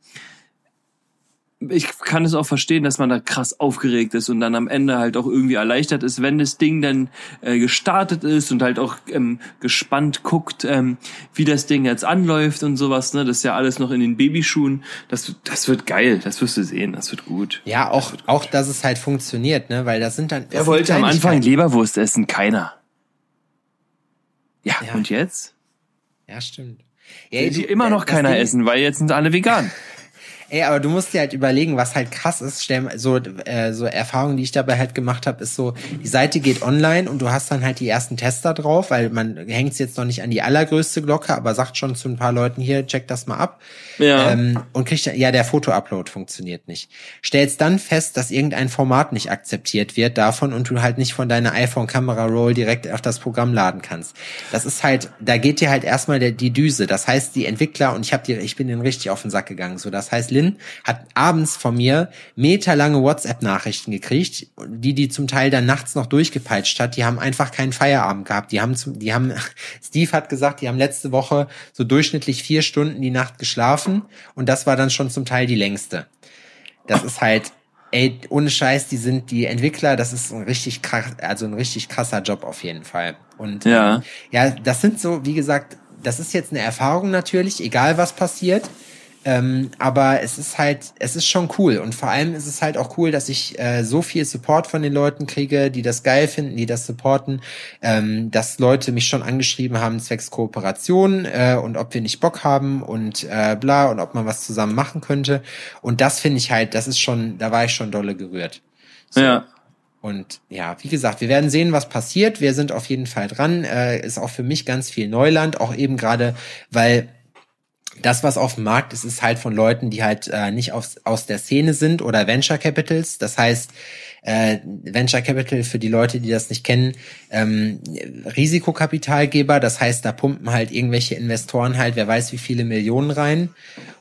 ich kann es auch verstehen, dass man da krass aufgeregt ist und dann am Ende halt auch irgendwie erleichtert ist, wenn das Ding dann äh, gestartet ist und halt auch ähm, gespannt guckt, ähm, wie das Ding jetzt anläuft und sowas. Ne, das ist ja alles noch in den Babyschuhen. Das, das wird geil. Das wirst du sehen. Das wird gut. Ja, auch, auch, dass es halt funktioniert, ne, weil das sind dann. Er wollte am Anfang. Leberwurst essen, keiner. Ja, Ja. und jetzt? Ja, stimmt. Ja, Die du- immer noch keiner essen, weil jetzt sind alle vegan. Ey, aber du musst dir halt überlegen, was halt krass ist. Stell, mal- so, äh, so Erfahrungen, die ich dabei halt gemacht habe, ist so, die Seite geht online und du hast dann halt die ersten Tester drauf, weil man hängt es jetzt noch nicht an die allergrößte Glocke, aber sagt schon zu ein paar Leuten hier, check das mal ab. Ja. Ähm, und kriegt ja, der Foto-Upload funktioniert nicht. Stellst dann fest, dass irgendein Format nicht akzeptiert wird davon und du halt nicht von deiner iPhone-Kamera-Roll direkt auf das Programm laden kannst. Das ist halt, da geht dir halt erstmal der, die Düse. Das heißt, die Entwickler, und ich hab dir, ich bin denen richtig auf den Sack gegangen. So, das heißt, Lynn hat abends von mir meterlange WhatsApp-Nachrichten gekriegt, die die zum Teil dann nachts noch durchgepeitscht hat. Die haben einfach keinen Feierabend gehabt. Die haben zum, die haben, Steve hat gesagt, die haben letzte Woche so durchschnittlich vier Stunden die Nacht geschlafen und das war dann schon zum Teil die längste. Das ist halt, ey, ohne Scheiß, die sind die Entwickler, das ist ein richtig krass, also ein richtig krasser Job auf jeden Fall. Und Ja. ähm, ja, das sind so, wie gesagt, das ist jetzt eine Erfahrung natürlich, egal was passiert. Ähm, aber es ist halt, es ist schon cool. Und vor allem ist es halt auch cool, dass ich äh, so viel Support von den Leuten kriege, die das geil finden, die das supporten, ähm, dass Leute mich schon angeschrieben haben, zwecks Kooperation äh, und ob wir nicht Bock haben und äh, bla und ob man was zusammen machen könnte. Und das finde ich halt, das ist schon, da war ich schon dolle gerührt. So. Ja. Und ja, wie gesagt, wir werden sehen, was passiert. Wir sind auf jeden Fall dran. Äh, ist auch für mich ganz viel Neuland, auch eben gerade, weil das, was auf dem Markt ist, ist halt von Leuten, die halt äh, nicht aus, aus der Szene sind oder Venture Capitals. Das heißt, äh, Venture Capital für die Leute, die das nicht kennen, ähm, Risikokapitalgeber. Das heißt, da pumpen halt irgendwelche Investoren halt, wer weiß wie viele Millionen rein.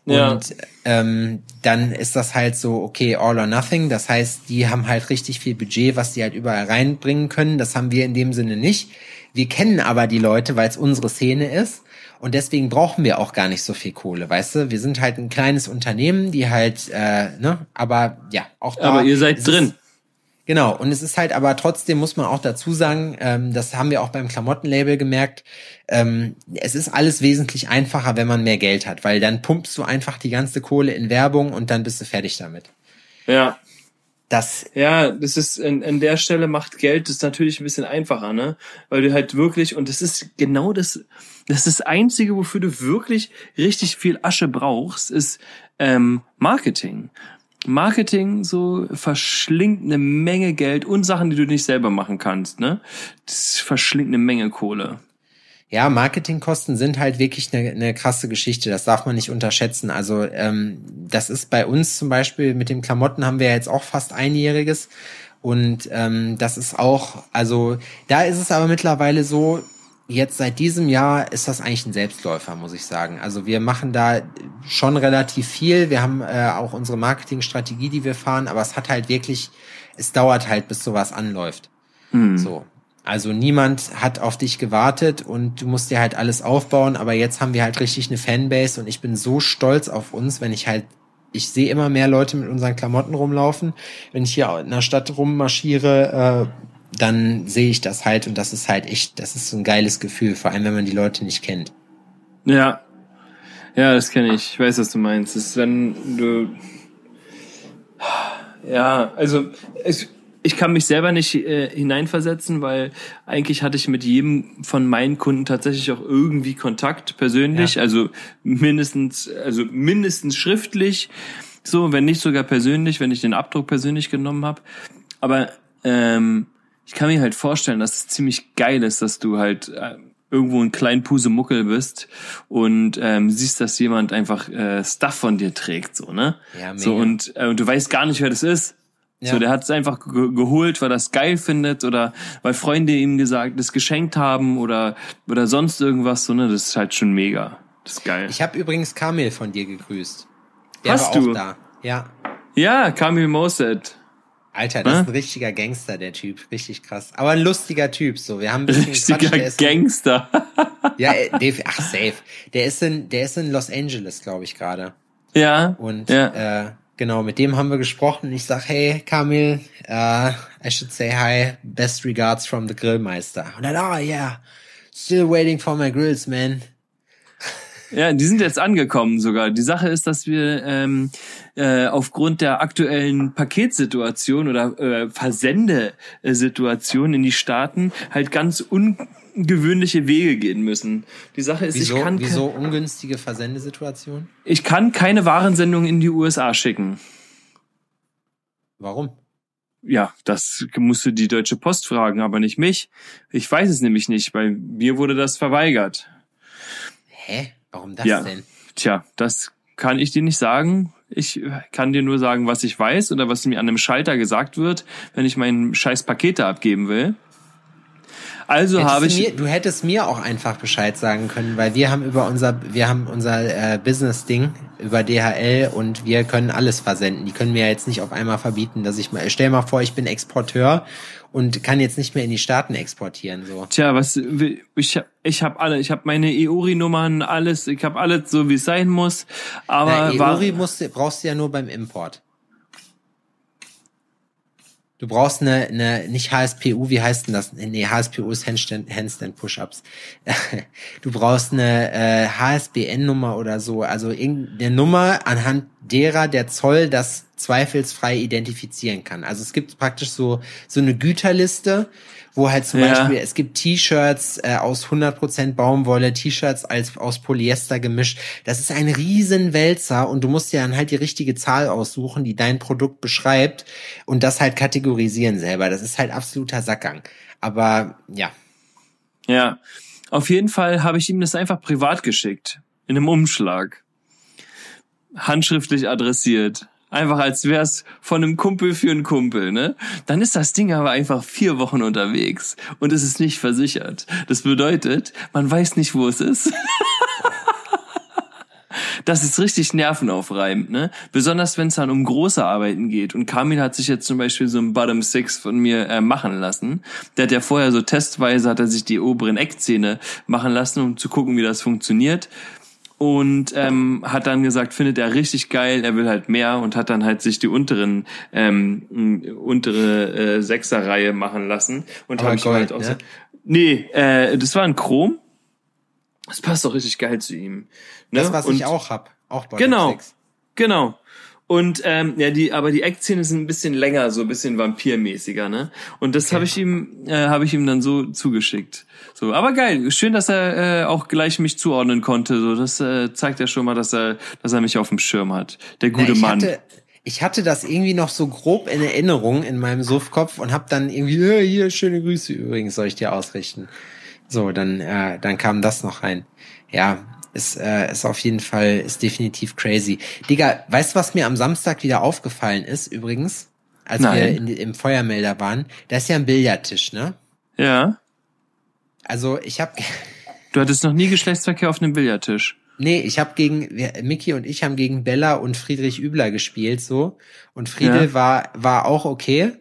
Ja. Und ähm, dann ist das halt so, okay, all or nothing. Das heißt, die haben halt richtig viel Budget, was die halt überall reinbringen können. Das haben wir in dem Sinne nicht. Wir kennen aber die Leute, weil es unsere Szene ist. Und deswegen brauchen wir auch gar nicht so viel Kohle, weißt du? Wir sind halt ein kleines Unternehmen, die halt, äh, ne, aber ja, auch da. Aber ihr seid drin. Genau, und es ist halt aber trotzdem, muss man auch dazu sagen, ähm, das haben wir auch beim Klamottenlabel gemerkt, ähm, es ist alles wesentlich einfacher, wenn man mehr Geld hat, weil dann pumpst du einfach die ganze Kohle in Werbung und dann bist du fertig damit. Ja. Das, Ja, das ist an, an der Stelle macht Geld das natürlich ein bisschen einfacher, ne? Weil du halt wirklich und das ist genau das das ist das einzige, wofür du wirklich richtig viel Asche brauchst, ist ähm, Marketing. Marketing so verschlingt eine Menge Geld und Sachen, die du nicht selber machen kannst, ne? Das verschlingt eine Menge Kohle. ja, Marketingkosten sind halt wirklich eine, eine krasse Geschichte. Das darf man nicht unterschätzen. Also ähm, das ist bei uns zum Beispiel mit den Klamotten haben wir jetzt auch fast einjähriges. Und ähm, das ist auch, also da ist es aber mittlerweile so, jetzt seit diesem Jahr ist das eigentlich ein Selbstläufer, muss ich sagen. Also wir machen da schon relativ viel. Wir haben äh, auch unsere Marketingstrategie, die wir fahren, aber es hat halt wirklich, es dauert halt, bis sowas anläuft. Mhm. So. Also niemand hat auf dich gewartet und du musst dir halt alles aufbauen, aber jetzt haben wir halt richtig eine Fanbase und ich bin so stolz auf uns, wenn ich halt ich sehe immer mehr Leute mit unseren Klamotten rumlaufen. Wenn ich hier in der Stadt rummarschiere, äh, dann sehe ich das halt und das ist halt echt, das ist so ein geiles Gefühl, vor allem wenn man die Leute nicht kennt. Ja. Ja, das kenne ich. Ich weiß, was du meinst. Das ist, wenn du. Ja, also ich, ich kann mich selber nicht äh, hineinversetzen, weil eigentlich hatte ich mit jedem von meinen Kunden tatsächlich auch irgendwie Kontakt persönlich, ja. also mindestens, also mindestens schriftlich, so, wenn nicht sogar persönlich, wenn ich den Abdruck persönlich genommen habe. Aber ähm, ich kann mir halt vorstellen, dass es ziemlich geil ist, dass du halt äh, irgendwo ein kleinen Pusemuckel bist und ähm, siehst, dass jemand einfach äh, Stuff von dir trägt, so, ne? Ja, mega. So, und, äh, und du weißt gar nicht, wer das ist. Ja. So, der hat es einfach ge geholt, weil er es geil findet oder weil Freunde ihm gesagt, das geschenkt haben oder oder sonst irgendwas, so, ne? Das ist halt schon mega. Das ist geil. Ich habe übrigens Kamil von dir gegrüßt. Der Hast war du? auch da. Ja. Ja, Kamil Moset. Alter, das ist ein richtiger Gangster, der Typ. Richtig krass. Aber ein lustiger Typ, so. Wir haben ein bisschen Richtiger Quatsch, Gangster. ja, äh, Dave, ach, safe. Der ist in, der ist in Los Angeles, glaube ich, gerade. Ja. Und, ja. äh, genau, mit dem haben wir gesprochen. Ich sag, hey, Kamil, uh, I should say hi. Best regards from the Grillmeister. Und dann, oh, yeah. Still waiting for my grills, man. Ja, die sind jetzt angekommen sogar. Die Sache ist, dass wir ähm, äh, aufgrund der aktuellen Paketsituation oder äh, Versendesituation in die Staaten halt ganz ungewöhnliche Wege gehen müssen. Die Sache ist, wieso, ich kann wieso ungünstige Versendesituation? Ich kann keine Warensendung in die USA schicken. Warum? Ja, das musst du die Deutsche Post fragen, aber nicht mich. Ich weiß es nämlich nicht. Bei mir wurde das verweigert. Hä? Warum das ja. denn? Tja, das kann ich dir nicht sagen. Ich kann dir nur sagen, was ich weiß oder was mir an einem Schalter gesagt wird, wenn ich mein scheiß Pakete abgeben will. Also hättest habe ich. Du, mir, du hättest mir auch einfach Bescheid sagen können, weil wir haben über unser, wir haben unser äh, Business-Ding über DHL und wir können alles versenden. Die können mir ja jetzt nicht auf einmal verbieten, dass ich mal. Stell mal vor, ich bin Exporteur und kann jetzt nicht mehr in die Staaten exportieren. So. Tja, was ich ich habe alle, ich habe meine EURI-Nummern, alles, ich habe alles so wie es sein muss. Aber Na, EURI musst, brauchst du ja nur beim Import. Du brauchst eine, eine, nicht HSPU, wie heißt denn das? Nee, HSPU ist Handstand, Handstand Push-Ups. Du brauchst eine äh, HSBN-Nummer oder so, also irgendeine Nummer, anhand derer der Zoll das zweifelsfrei identifizieren kann. Also es gibt praktisch so, so eine Güterliste, wo halt zum ja. Beispiel, es gibt T-Shirts äh, aus 100% Baumwolle, T-Shirts als aus Polyester gemischt. Das ist ein Riesenwälzer und du musst dir dann halt die richtige Zahl aussuchen, die dein Produkt beschreibt und das halt kategorisieren selber. Das ist halt absoluter Sackgang. Aber ja. Ja, auf jeden Fall habe ich ihm das einfach privat geschickt. In einem Umschlag. Handschriftlich adressiert. Einfach als wär's von einem Kumpel für einen Kumpel, ne? Dann ist das Ding aber einfach vier Wochen unterwegs und es ist nicht versichert. Das bedeutet, man weiß nicht, wo es ist. das ist richtig nervenaufreibend, ne? Besonders wenn es dann um große Arbeiten geht. Und Kamil hat sich jetzt zum Beispiel so ein Bottom Six von mir äh, machen lassen. Der hat ja vorher so testweise hat er sich die oberen Eckzähne machen lassen, um zu gucken, wie das funktioniert und ähm, hat dann gesagt, findet er richtig geil, er will halt mehr und hat dann halt sich die unteren ähm, untere äh, Sechserreihe machen lassen und habe ich halt auch ne? so, nee, äh, das war ein Chrom. Das passt doch richtig geil zu ihm. Ne? Das was und, ich auch hab, auch bei Genau, 6. genau. Und ähm, ja, die, aber die Eckzähne sind ein bisschen länger, so ein bisschen vampirmäßiger, ne? Und das okay. habe ich ihm, äh, habe ich ihm dann so zugeschickt. So, aber geil, schön, dass er äh, auch gleich mich zuordnen konnte. So, das äh, zeigt ja schon mal, dass er, dass er mich auf dem Schirm hat. Der gute Na, Mann. Hatte, ich hatte das irgendwie noch so grob in Erinnerung in meinem Suffkopf und habe dann irgendwie, äh, hier schöne Grüße übrigens soll ich dir ausrichten. So, dann, äh, dann kam das noch rein. Ja, ist, äh, ist auf jeden Fall, ist definitiv crazy. Digga, weißt du, was mir am Samstag wieder aufgefallen ist, übrigens? Als Nein. wir in, im Feuermelder waren. Da ist ja ein Billardtisch, ne? Ja. Also ich habe Du hattest noch nie Geschlechtsverkehr auf einem Billardtisch. Nee, ich habe gegen wir, Mickey und ich haben gegen Bella und Friedrich Übler gespielt so und Friedel Ja. war war auch okay.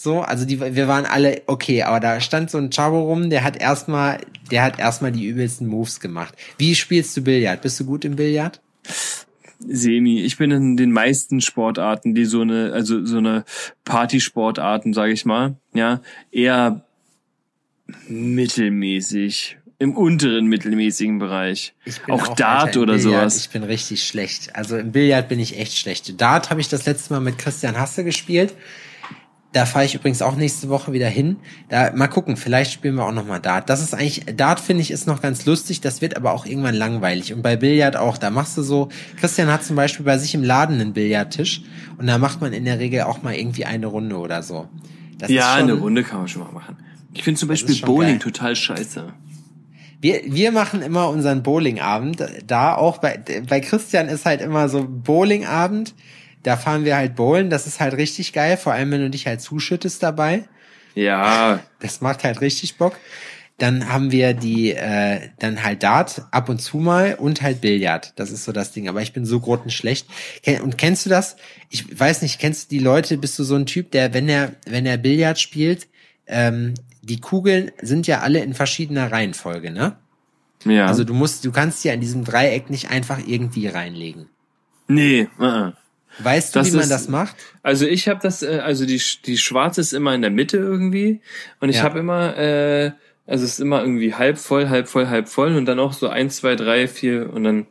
So, also die wir waren alle okay, aber da stand so ein Chavo rum, der hat erstmal der hat erstmal die übelsten Moves gemacht. Wie spielst du Billard? Bist du gut im Billard? Semi. Ich bin in den meisten Sportarten, die so eine, also so eine Partysportarten, sage ich mal, ja, eher mittelmäßig. Im unteren mittelmäßigen Bereich. Auch Alter, Dart oder Billard, sowas. Ich bin richtig schlecht. Also im Billard bin ich echt schlecht. Dart habe ich das letzte Mal mit Christian Hasse gespielt. Da fahre ich übrigens auch nächste Woche wieder hin. Da mal gucken, vielleicht spielen wir auch noch mal Dart. Das ist eigentlich Dart finde ich ist noch ganz lustig. Das wird aber auch irgendwann langweilig. Und bei Billard auch. Da machst du so. Christian hat zum Beispiel bei sich im Laden einen Billardtisch und da macht man in der Regel auch mal irgendwie eine Runde oder so. Das Ja, ist schon, eine Runde kann man schon mal machen. Ich finde zum Beispiel Bowling geil. total scheiße. Wir, wir machen immer unseren Bowlingabend. Da auch bei, bei Christian ist halt immer so Bowlingabend. Da fahren wir halt bowlen. Das ist halt richtig geil. Vor allem, wenn du dich halt zuschüttest dabei. Ja, Das macht halt richtig Bock. Dann haben wir die, äh, dann halt Dart ab und zu mal und halt Billard. Das ist so das Ding. Aber ich bin so grottenschlecht. Und kennst du das? Ich weiß nicht, kennst du die Leute? Bist du so ein Typ, der, wenn er, wenn er Billard spielt, ähm, die Kugeln sind ja alle in verschiedener Reihenfolge, ne? ja. Also du musst, du kannst ja in diesem Dreieck nicht einfach irgendwie reinlegen. nee, uh -uh. Weißt du, Das wie man ist- das macht? Also ich habe das, äh, also die die schwarze ist immer in der Mitte irgendwie und ich Ja. habe immer, äh, also es ist immer irgendwie halb voll, halb voll, halb voll und dann auch so eins, zwei, drei, vier und dann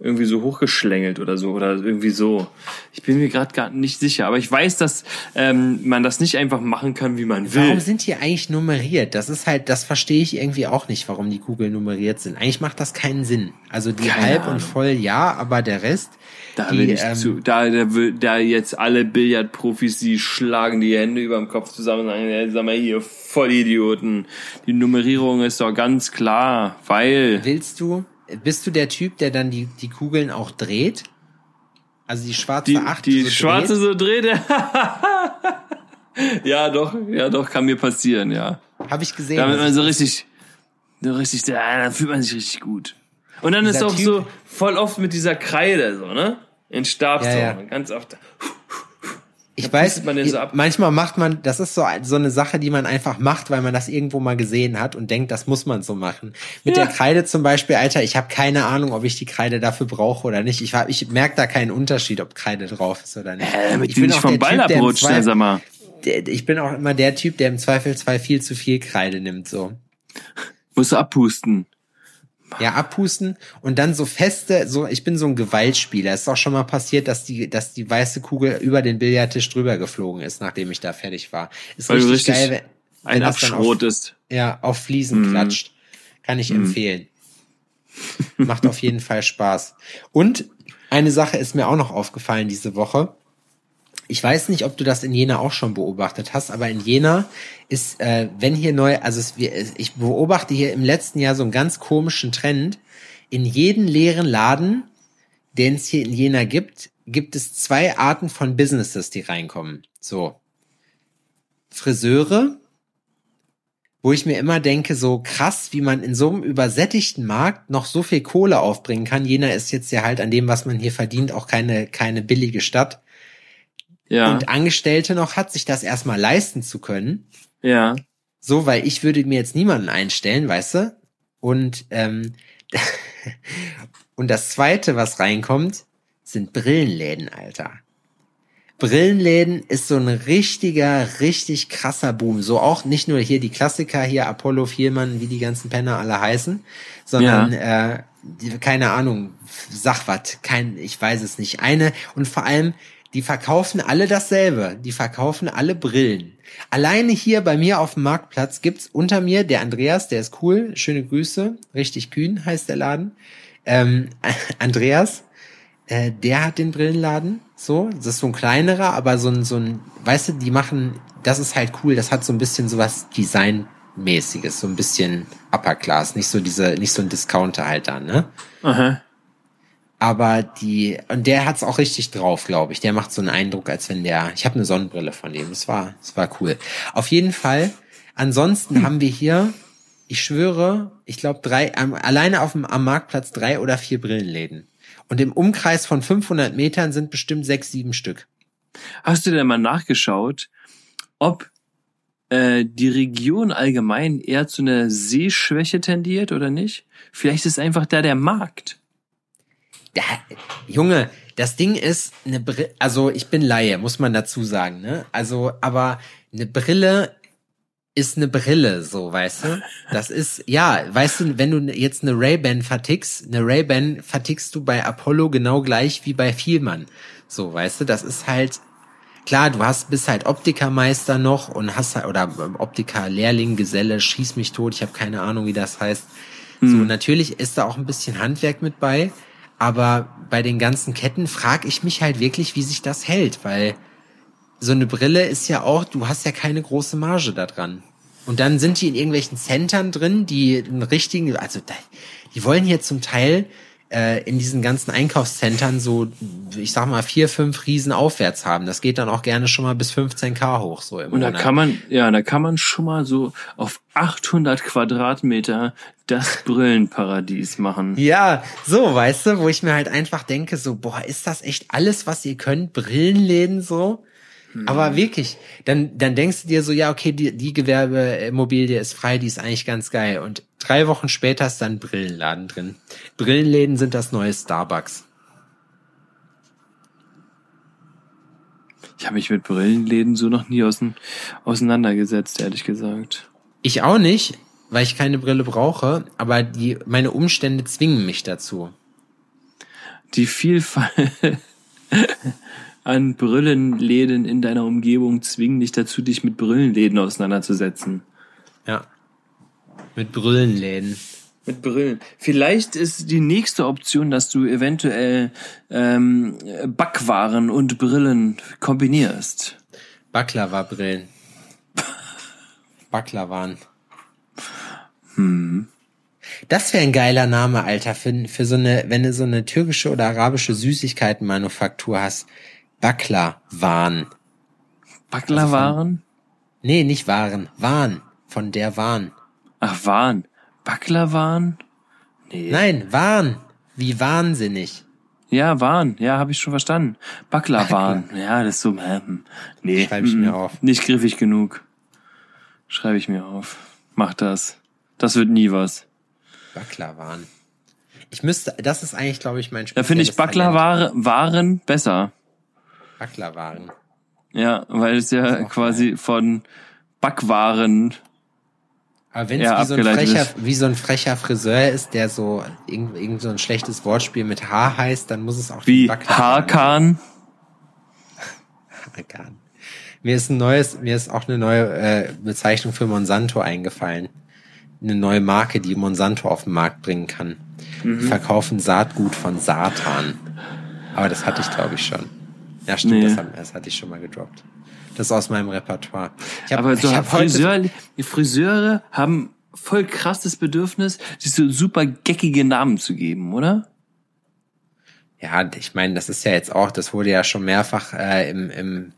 irgendwie so hochgeschlängelt oder so oder irgendwie so. Ich bin mir gerade gar nicht sicher, aber ich weiß, dass ähm, man das nicht einfach machen kann, wie man will. Warum sind die eigentlich nummeriert? Das ist halt, das verstehe ich irgendwie auch nicht, warum die Kugeln nummeriert sind. Eigentlich macht das keinen Sinn. Also die Keine halb Ahnung. und voll ja, aber der Rest, Da die, bin ich ähm, zu, da, da, da jetzt alle Billardprofis, die schlagen die Hände über dem Kopf zusammen und sagen, sag mal hier, Vollidioten. Die Nummerierung ist doch ganz klar, weil, willst du, bist du der Typ, der dann die, die Kugeln auch dreht? Also die schwarze die, Acht die so schwarze dreht? so dreht. ja, doch, ja, doch, kann mir passieren, ja. Habe ich gesehen. Damit das man so richtig, so richtig, ja, dann fühlt man sich richtig gut. Und dann ist auch Typ- so voll oft mit dieser Kreide, so, ne? In Stabsform, Ja, ja. ganz oft. Ich weiß, man den so ab. manchmal macht man, das ist so, so eine Sache, die man einfach macht, weil man das irgendwo mal gesehen hat und denkt, das muss man so machen. Mit Ja. der Kreide zum Beispiel, Alter, ich habe keine Ahnung, ob ich die Kreide dafür brauche oder nicht. Ich, hab- ich merke da keinen Unterschied, ob Kreide drauf ist oder nicht. Äh, ich du nicht auch vom Ball Typ, Zweifel- sag mal. der, ich bin auch immer der Typ, der im Zweifelsfall viel zu viel Kreide nimmt, so. Musst du abpusten. Ja, abpusten und dann so feste, so, ich bin so ein Gewaltspieler. Es ist auch schon mal passiert, dass die, dass die weiße Kugel über den Billardtisch drüber geflogen ist, nachdem ich da fertig war. Ist Weil richtig, geil, wenn, Ein wenn das dann auf, Abschrot ist. ja, auf Fliesen Mhm. klatscht. Kann ich empfehlen. Macht auf jeden Fall Spaß. Und eine Sache ist mir auch noch aufgefallen diese Woche. Ich weiß nicht, ob du das in Jena auch schon beobachtet hast, aber in Jena ist, äh, wenn hier neu, also es, ich beobachte hier im letzten Jahr so einen ganz komischen Trend. In jedem leeren Laden, den es hier in Jena gibt, gibt es zwei Arten von Businesses, die reinkommen. So. Friseure, wo ich mir immer denke, so krass, wie man in so einem übersättigten Markt noch so viel Kohle aufbringen kann. Jena ist jetzt ja halt an dem, was man hier verdient, auch keine, keine billige Stadt. Ja, Und Angestellte noch hat, sich das erstmal leisten zu können. ja. So, weil ich würde mir jetzt niemanden einstellen, weißt du? Und, ähm, und das zweite, was reinkommt, sind Brillenläden, Alter. Brillenläden ist so ein richtiger, richtig krasser Boom. So auch nicht nur hier die Klassiker, hier Apollo, Vielmann, wie die ganzen Penner alle heißen, sondern äh, die, keine Ahnung, sag wat, kein, ich weiß es nicht. Eine und vor allem, die verkaufen alle dasselbe. Die verkaufen alle Brillen. Alleine hier bei mir auf dem Marktplatz gibt's unter mir der Andreas, der ist cool, schöne Grüße, richtig kühn heißt der Laden. Ähm, Andreas, äh, der hat den Brillenladen, so, das ist so ein kleinerer, aber so ein, so ein, weißt du, die machen, das ist halt cool, das hat so ein bisschen sowas Designmäßiges, so ein bisschen Upper Class, nicht so diese, nicht so ein Discounter halt dann, ne? Aha. Aber die, und der hat's auch richtig drauf, glaube ich. Der macht so einen Eindruck, als wenn der, ich habe eine Sonnenbrille von dem. Das war, das war cool. Auf jeden Fall. Ansonsten haben wir hier ich schwöre, ich glaube drei, ähm, alleine auf dem, am Marktplatz drei oder vier Brillenläden. Und im Umkreis von 500 Metern sind bestimmt sechs, sieben Stück. Hast du denn mal nachgeschaut, ob äh, die Region allgemein eher zu einer Sehschwäche tendiert oder nicht? Vielleicht ist einfach da der Markt. Ja, Junge, das Ding ist eine Brille, also ich bin Laie, muss man dazu sagen, ne? Also, aber eine Brille ist eine Brille, so, weißt du? Das ist, ja, weißt du, wenn du jetzt eine Ray-Ban vertickst, eine Ray-Ban vertickst du bei Apollo genau gleich wie bei Vielmann. So, weißt du, das ist halt, klar, du hast, bist halt Optikermeister noch und hast halt, oder Optiker, Lehrling, Geselle, schieß mich tot, ich habe keine Ahnung, wie das heißt. So, natürlich ist da auch ein bisschen Handwerk mit bei, aber bei den ganzen Ketten frage ich mich halt wirklich, wie sich das hält, weil so eine Brille ist ja auch, du hast ja keine große Marge da dran. Und dann sind die in irgendwelchen Centern drin, die einen richtigen, also die wollen hier zum Teil äh, in diesen ganzen Einkaufszentren so, ich sag mal, vier, fünf Riesen aufwärts haben. Das geht dann auch gerne schon mal bis 15k hoch, so im Und da Monat. kann man, ja, da kann man schon mal so auf 800 Quadratmeter das Brillenparadies machen. Ja, so, weißt du, wo ich mir halt einfach denke, so, boah, ist das echt alles, was ihr könnt? Brillenläden so? Aber wirklich, dann, dann denkst du dir so, ja, okay, die, die Gewerbeimmobilie ist frei, die ist eigentlich ganz geil. Und drei Wochen später ist dann Brillenladen drin. Brillenläden sind das neue Starbucks. Ich habe mich mit Brillenläden so noch nie ausein, auseinandergesetzt, ehrlich gesagt. Ich auch nicht, weil ich keine Brille brauche, aber die, meine Umstände zwingen mich dazu. Die Vielfalt an Brillenläden in deiner Umgebung zwingen dich dazu, dich mit Brillenläden auseinanderzusetzen. Ja. Mit Brillenläden. Mit Brillen. Vielleicht ist die nächste Option, dass du eventuell ähm, Backwaren und Brillen kombinierst. Baklava-Brillen. Baklawan. Hm. Das wäre ein geiler Name, Alter, für, für so eine, wenn du so eine türkische oder arabische Süßigkeitenmanufaktur hast. Baklawan. Backlawaren? Nee, nicht Waren. Waren. Von der Waren. Ach, Waren. Backlawaren? Nee. Nein, Waren. Wie wahnsinnig. Ja, Waren. Ja, habe ich schon verstanden. Backlawaren. Ja, das ist so, ähm, nee. Schreib ich mir mm, auf. Nicht griffig genug. Schreibe ich mir auf. Mach das. Das wird nie was. Baklawan. Ich müsste, das ist eigentlich, glaube ich, mein Da finde ich spezielles Talent. Backlawaren Waren besser. Baklawaren. Ja, weil es ja quasi von Backwaren. Aber wenn es wie, so ein frecher, ist. wie so ein frecher Friseur ist, der so irgend, irgend so ein schlechtes Wortspiel mit H heißt, dann muss es auch Wie Hakan. Hakan. Mir ist ein neues, mir ist auch eine neue äh, Bezeichnung für Monsanto eingefallen. Eine neue Marke, die Monsanto auf den Markt bringen kann. Die Mhm. verkaufen Saatgut von Satan. Aber das hatte ich, glaube ich, schon. Ja, stimmt, Nee. das, hab, das hatte ich schon mal gedroppt. Das ist aus meinem Repertoire. Hab, Aber so Friseur, die Friseure haben voll krasses Bedürfnis, sich so super geckige Namen zu geben, oder? Ja, ich meine, das ist ja jetzt auch, das wurde ja schon mehrfach äh, im, im,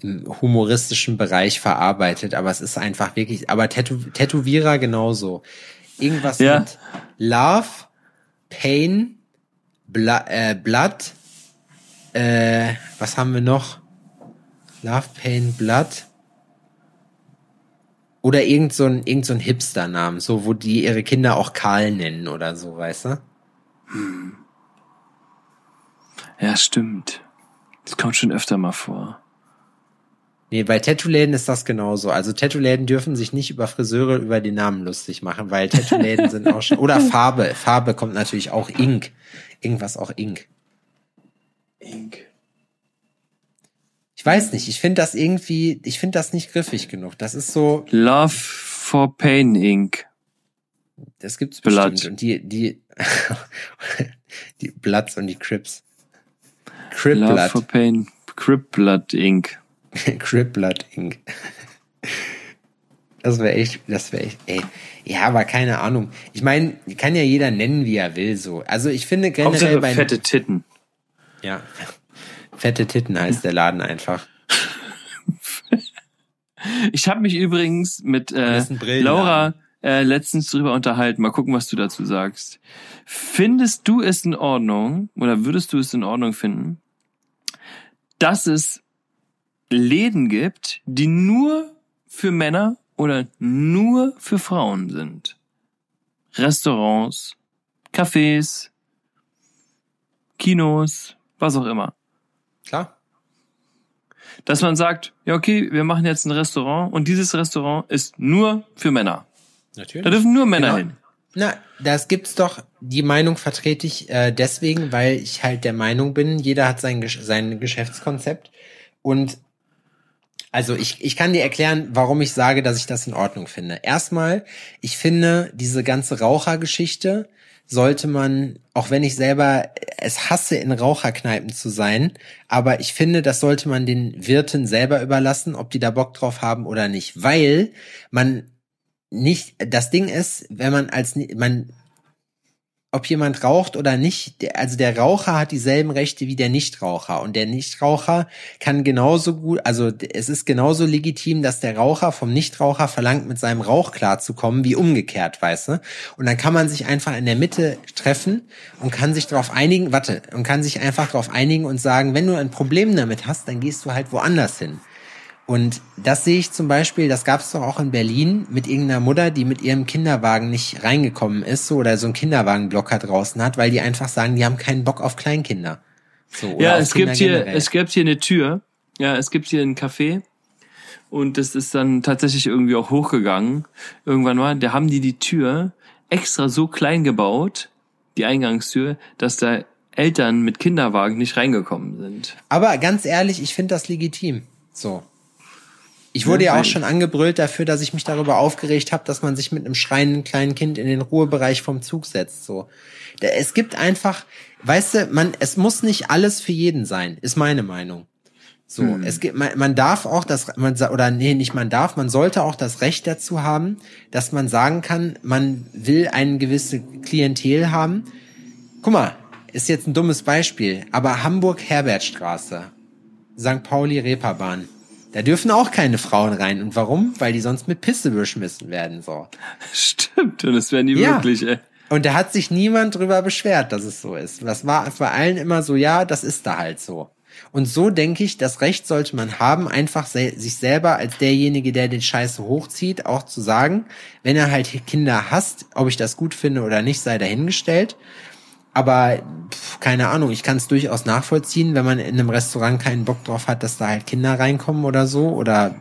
im humoristischen Bereich verarbeitet, aber es ist einfach wirklich, aber Tätow Tätowierer genauso. Irgendwas Ja. mit Love, Pain, Bla äh, Blood, äh, was haben wir noch? Love, Pain, Blood. Oder irgend so ein, irgend so ein Hipster-Namen, so, wo die ihre Kinder auch Karl nennen oder so, weißt du? Ja, stimmt. Das kommt schon öfter mal vor. Nee, bei Tattoo-Läden ist das genauso. Also Tattoo-Läden dürfen sich nicht über Friseure über die Namen lustig machen, weil Tattoo-Läden sind auch schon. Oder Farbe. Farbe kommt natürlich auch Ink. Irgendwas auch Ink. Ink. Ich weiß nicht, ich finde das irgendwie, ich finde das nicht griffig genug. Das ist so, Love for Pain Inc. das gibt's Blood. bestimmt. Und die, die, die Bloods und die Crips. Crip Love Blood. for Pain Crip Blood Inc. Crip Blood Ink. Das wäre echt, das wäre echt, ey. Ja, aber keine Ahnung. Ich meine, kann ja jeder nennen, wie er will, so. Also ich finde generell Hauptsache bei, fette Titten. Ja, fette Titten heißt der Laden einfach. Ich habe mich übrigens mit äh. Laura äh, letztens drüber unterhalten. Mal gucken, was du dazu sagst. Findest du es in Ordnung oder würdest du es in Ordnung finden, dass es Läden gibt, die nur für Männer oder nur für Frauen sind? Restaurants, Cafés, Kinos, was auch immer. Klar. Dass man sagt, ja okay, wir machen jetzt ein Restaurant und dieses Restaurant ist nur für Männer. Natürlich. Da dürfen nur Männer Genau. hin. Na, das gibt's doch. Die Meinung vertrete ich äh, deswegen, weil ich halt der Meinung bin, jeder hat sein, sein Geschäftskonzept. Und also ich, ich kann dir erklären, warum ich sage, dass ich das in Ordnung finde. Erstmal, ich finde, diese ganze Rauchergeschichte sollte man, auch wenn ich selber es hasse, in Raucherkneipen zu sein, aber ich finde, das sollte man den Wirten selber überlassen, ob die da Bock drauf haben oder nicht. Weil man nicht, das Ding ist, wenn man als, man, ob jemand raucht oder nicht, also der Raucher hat dieselben Rechte wie der Nichtraucher und der Nichtraucher kann genauso gut, also es ist genauso legitim, dass der Raucher vom Nichtraucher verlangt, mit seinem Rauch klarzukommen, wie umgekehrt, weißt du? Und dann kann man sich einfach in der Mitte treffen und kann sich darauf einigen, warte, und kann sich einfach darauf einigen und sagen, wenn du ein Problem damit hast, dann gehst du halt woanders hin. Und das sehe ich zum Beispiel, das gab es doch auch in Berlin mit irgendeiner Mutter, die mit ihrem Kinderwagen nicht reingekommen ist, so oder so einen Kinderwagenblocker draußen hat, weil die einfach sagen, die haben keinen Bock auf Kleinkinder. So, oder Ja, es gibt Kinder hier, generell. es gibt hier eine Tür. Ja, es gibt hier ein Café. Und das ist dann tatsächlich irgendwie auch hochgegangen. Irgendwann mal, da haben die die Tür extra so klein gebaut, die Eingangstür, dass da Eltern mit Kinderwagen nicht reingekommen sind. Aber ganz ehrlich, ich finde das legitim. So. Ich wurde Ja, auch schon angebrüllt dafür, dass ich mich darüber aufgeregt habe, dass man sich mit einem schreienden kleinen Kind in den Ruhebereich vom Zug setzt. So, es gibt einfach, weißt du, man, es muss nicht alles für jeden sein, ist meine Meinung. So, Hm. es gibt, man, man darf auch das, man oder nee, nicht man darf, man sollte auch das Recht dazu haben, dass man sagen kann, man will eine gewisse Klientel haben. Guck mal, ist jetzt ein dummes Beispiel, aber Hamburg Herbertstraße, St. Pauli Reeperbahn. Da dürfen auch keine Frauen rein. Und warum? Weil die sonst mit Pisse beschmissen werden, so. Stimmt, und das wären die Ja. wirklich, ey. Und da hat sich niemand drüber beschwert, dass es so ist. Das war bei allen immer so, ja, das ist da halt so. Und so denke ich, das Recht sollte man haben, einfach se sich selber als derjenige, der den Scheiße hochzieht, auch zu sagen, wenn er halt Kinder hasst, ob ich das gut finde oder nicht, sei dahingestellt. Aber pf, keine Ahnung, ich kann es durchaus nachvollziehen, wenn man in einem Restaurant keinen Bock drauf hat, dass da halt Kinder reinkommen oder so oder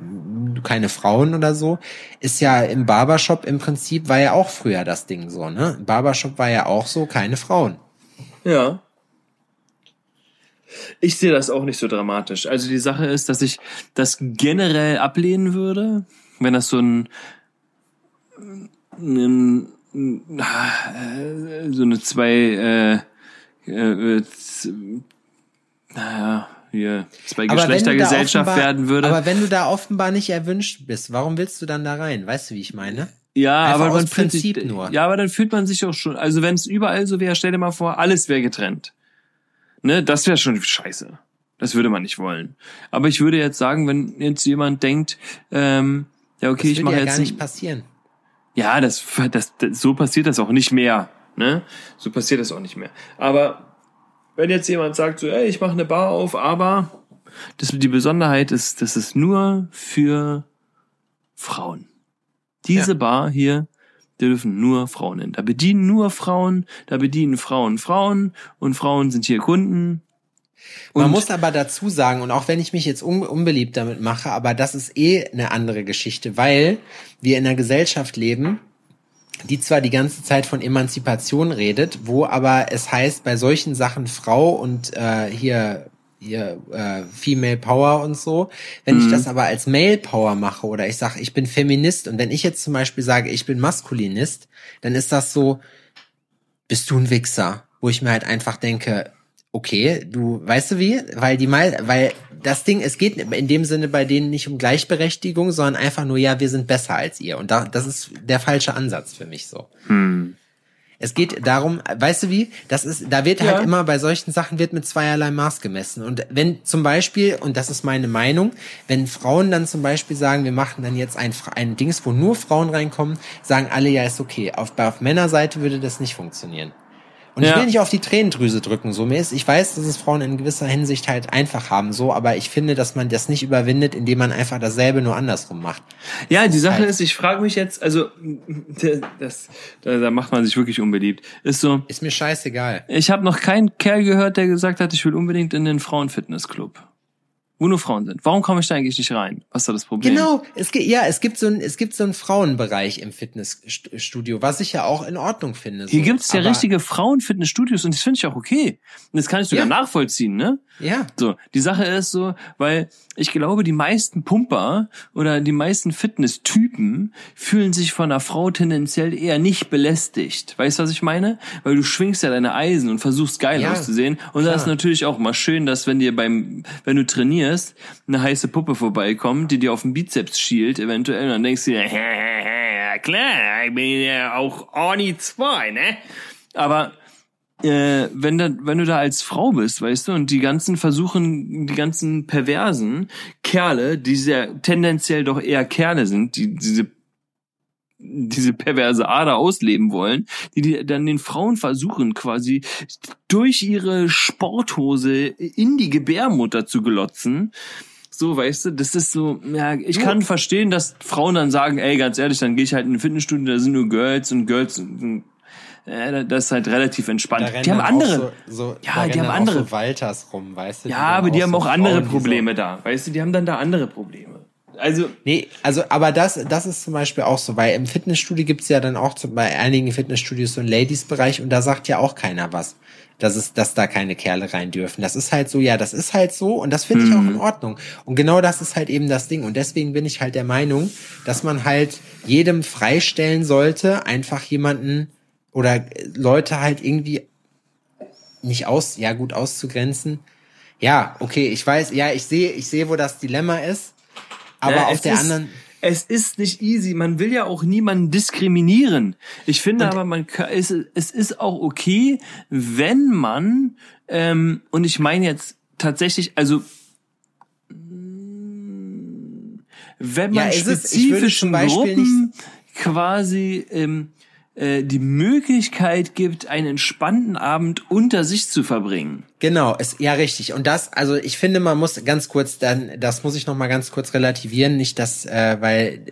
keine Frauen oder so. Ist ja im Barbershop im Prinzip war ja auch früher das Ding so, ne? Barbershop war ja auch so, keine Frauen. Ja. Ich sehe das auch nicht so dramatisch. Also die Sache ist, dass ich das generell ablehnen würde, wenn das so ein, ein so eine zwei äh, äh, z- naja, hier zwei Geschlechtergesellschaft werden würde. Aber wenn du da offenbar nicht erwünscht bist, warum willst du dann da rein? Weißt du, wie ich meine? Ja, Einfach aber man fühlt sich, Prinzip nur. Ja, aber dann fühlt man sich auch schon. Also wenn es überall so wäre, stell dir mal vor, alles wäre getrennt. Ne, das wäre schon scheiße. Das würde man nicht wollen. Aber ich würde jetzt sagen, wenn jetzt jemand denkt, ähm, ja okay, Das ich mache ja jetzt, gar nicht passieren. Ja, das, das, das, so passiert das auch nicht mehr. Ne, so passiert das auch nicht mehr. Aber wenn jetzt jemand sagt, so, ey, ich mache eine Bar auf, aber das, die Besonderheit ist, das ist nur für Frauen. Diese Ja. Bar hier, da dürfen nur Frauen hin. Da bedienen nur Frauen, da bedienen Frauen Frauen und Frauen sind hier Kunden. Man Und- muss aber dazu sagen, und auch wenn ich mich jetzt un unbeliebt damit mache, aber das ist eh eine andere Geschichte, weil wir in einer Gesellschaft leben, die zwar die ganze Zeit von Emanzipation redet, wo aber es heißt, bei solchen Sachen Frau und äh, hier hier äh, Female Power und so, wenn ich das aber als Male Power mache oder ich sage, ich bin Feminist und wenn ich jetzt zum Beispiel sage, ich bin Maskulinist, dann ist das so, bist du ein Wichser, wo ich mir halt einfach denke, okay, du weißt du wie, weil die mal, weil das Ding, es geht in dem Sinne bei denen nicht um Gleichberechtigung, sondern einfach nur, ja, wir sind besser als ihr und da, das ist der falsche Ansatz für mich so. Hm. Es geht darum, weißt du wie? Das ist, da wird Ja. halt immer bei solchen Sachen wird mit zweierlei Maß gemessen. Und wenn zum Beispiel, und das ist meine Meinung, wenn Frauen dann zum Beispiel sagen, wir machen dann jetzt ein, ein Dings, wo nur Frauen reinkommen, sagen alle, ja, ist okay. Auf, auf Männerseite würde das nicht funktionieren. Und ich Ja. will nicht auf die Tränendrüse drücken, so mir ist, ich weiß, dass es Frauen in gewisser Hinsicht halt einfach haben, so, aber ich finde, dass man das nicht überwindet, indem man einfach dasselbe nur andersrum macht. Ja, die Sache Halt. ist, ich frage mich jetzt, also das, da, da macht man sich wirklich unbeliebt. Ist so, Ist mir scheißegal. ich habe noch keinen Kerl gehört, der gesagt hat, ich will unbedingt in den Frauenfitnessclub. Wo nur Frauen sind. Warum komme ich da eigentlich nicht rein? Was ist da das Problem? Genau, es gibt ja, es gibt so ein es gibt so einen Frauenbereich im Fitnessstudio, was ich ja auch in Ordnung finde. Hier so. gibt's ja Aber- richtige Frauenfitnessstudios und das finde ich auch okay. Und das kann ich sogar Ja. nachvollziehen, ne? Ja, So, die Sache ist so, weil ich glaube, die meisten Pumper oder die meisten Fitnesstypen fühlen sich von einer Frau tendenziell eher nicht belästigt. Weißt du, was ich meine? Weil du schwingst ja deine Eisen und versuchst geil Ja, auszusehen. Und klar. ist natürlich auch mal schön, dass wenn dir beim, wenn du trainierst, eine heiße Puppe vorbeikommt, die dir auf den Bizeps schielt, eventuell, und dann denkst du dir, ja klar, ich bin ja auch Orni 2, ne? Aber äh, wenn, da, wenn du da als Frau bist, weißt du, und die ganzen versuchen, die ganzen perversen Kerle, die sehr tendenziell doch eher Kerle sind, die diese diese perverse Ader ausleben wollen, die, die dann den Frauen versuchen quasi durch ihre Sporthose in die Gebärmutter zu glotzen. So, weißt du, das ist so, ja, ich kann verstehen, dass Frauen dann sagen, ey, ganz ehrlich, dann gehe ich halt in ein Fitnessstudio, da sind nur Girls und Girls, äh, das ist halt relativ entspannt. Die haben andere, auch so, so, Ja, die haben andere- auch so Walters rum, weißt du? ja, aber die haben so auch andere Frauen, die so- Probleme da, weißt du, die haben dann da andere Probleme. Also, Nee, also aber das, das ist zum Beispiel auch so, weil im Fitnessstudio gibt's ja dann auch zum, bei einigen Fitnessstudios so einen Ladies-Bereich und da sagt ja auch keiner was. Dass es, dass da keine Kerle rein dürfen. Das ist halt so, ja, das ist halt so und das finde ich auch in Ordnung. Und genau das ist halt eben das Ding. Und deswegen bin ich halt der Meinung, dass man halt jedem freistellen sollte, einfach jemanden oder Leute halt irgendwie nicht aus, ja gut auszugrenzen. Ja, okay, ich weiß, ja, ich sehe, ich sehe, wo das Dilemma ist. Aber Ja, auf der ist, anderen, Es ist nicht easy. Man will ja auch niemanden diskriminieren. Ich finde aber, man kann, es, es ist auch okay, wenn man, ähm, und ich meine jetzt tatsächlich, also wenn Ja, man würde spezifischen Gruppen quasi ähm, äh, die Möglichkeit gibt, einen entspannten Abend unter sich zu verbringen. genau, es, ja, richtig. Und das, also ich finde, man muss ganz kurz dann, das muss ich noch mal ganz kurz relativieren, nicht das, äh, weil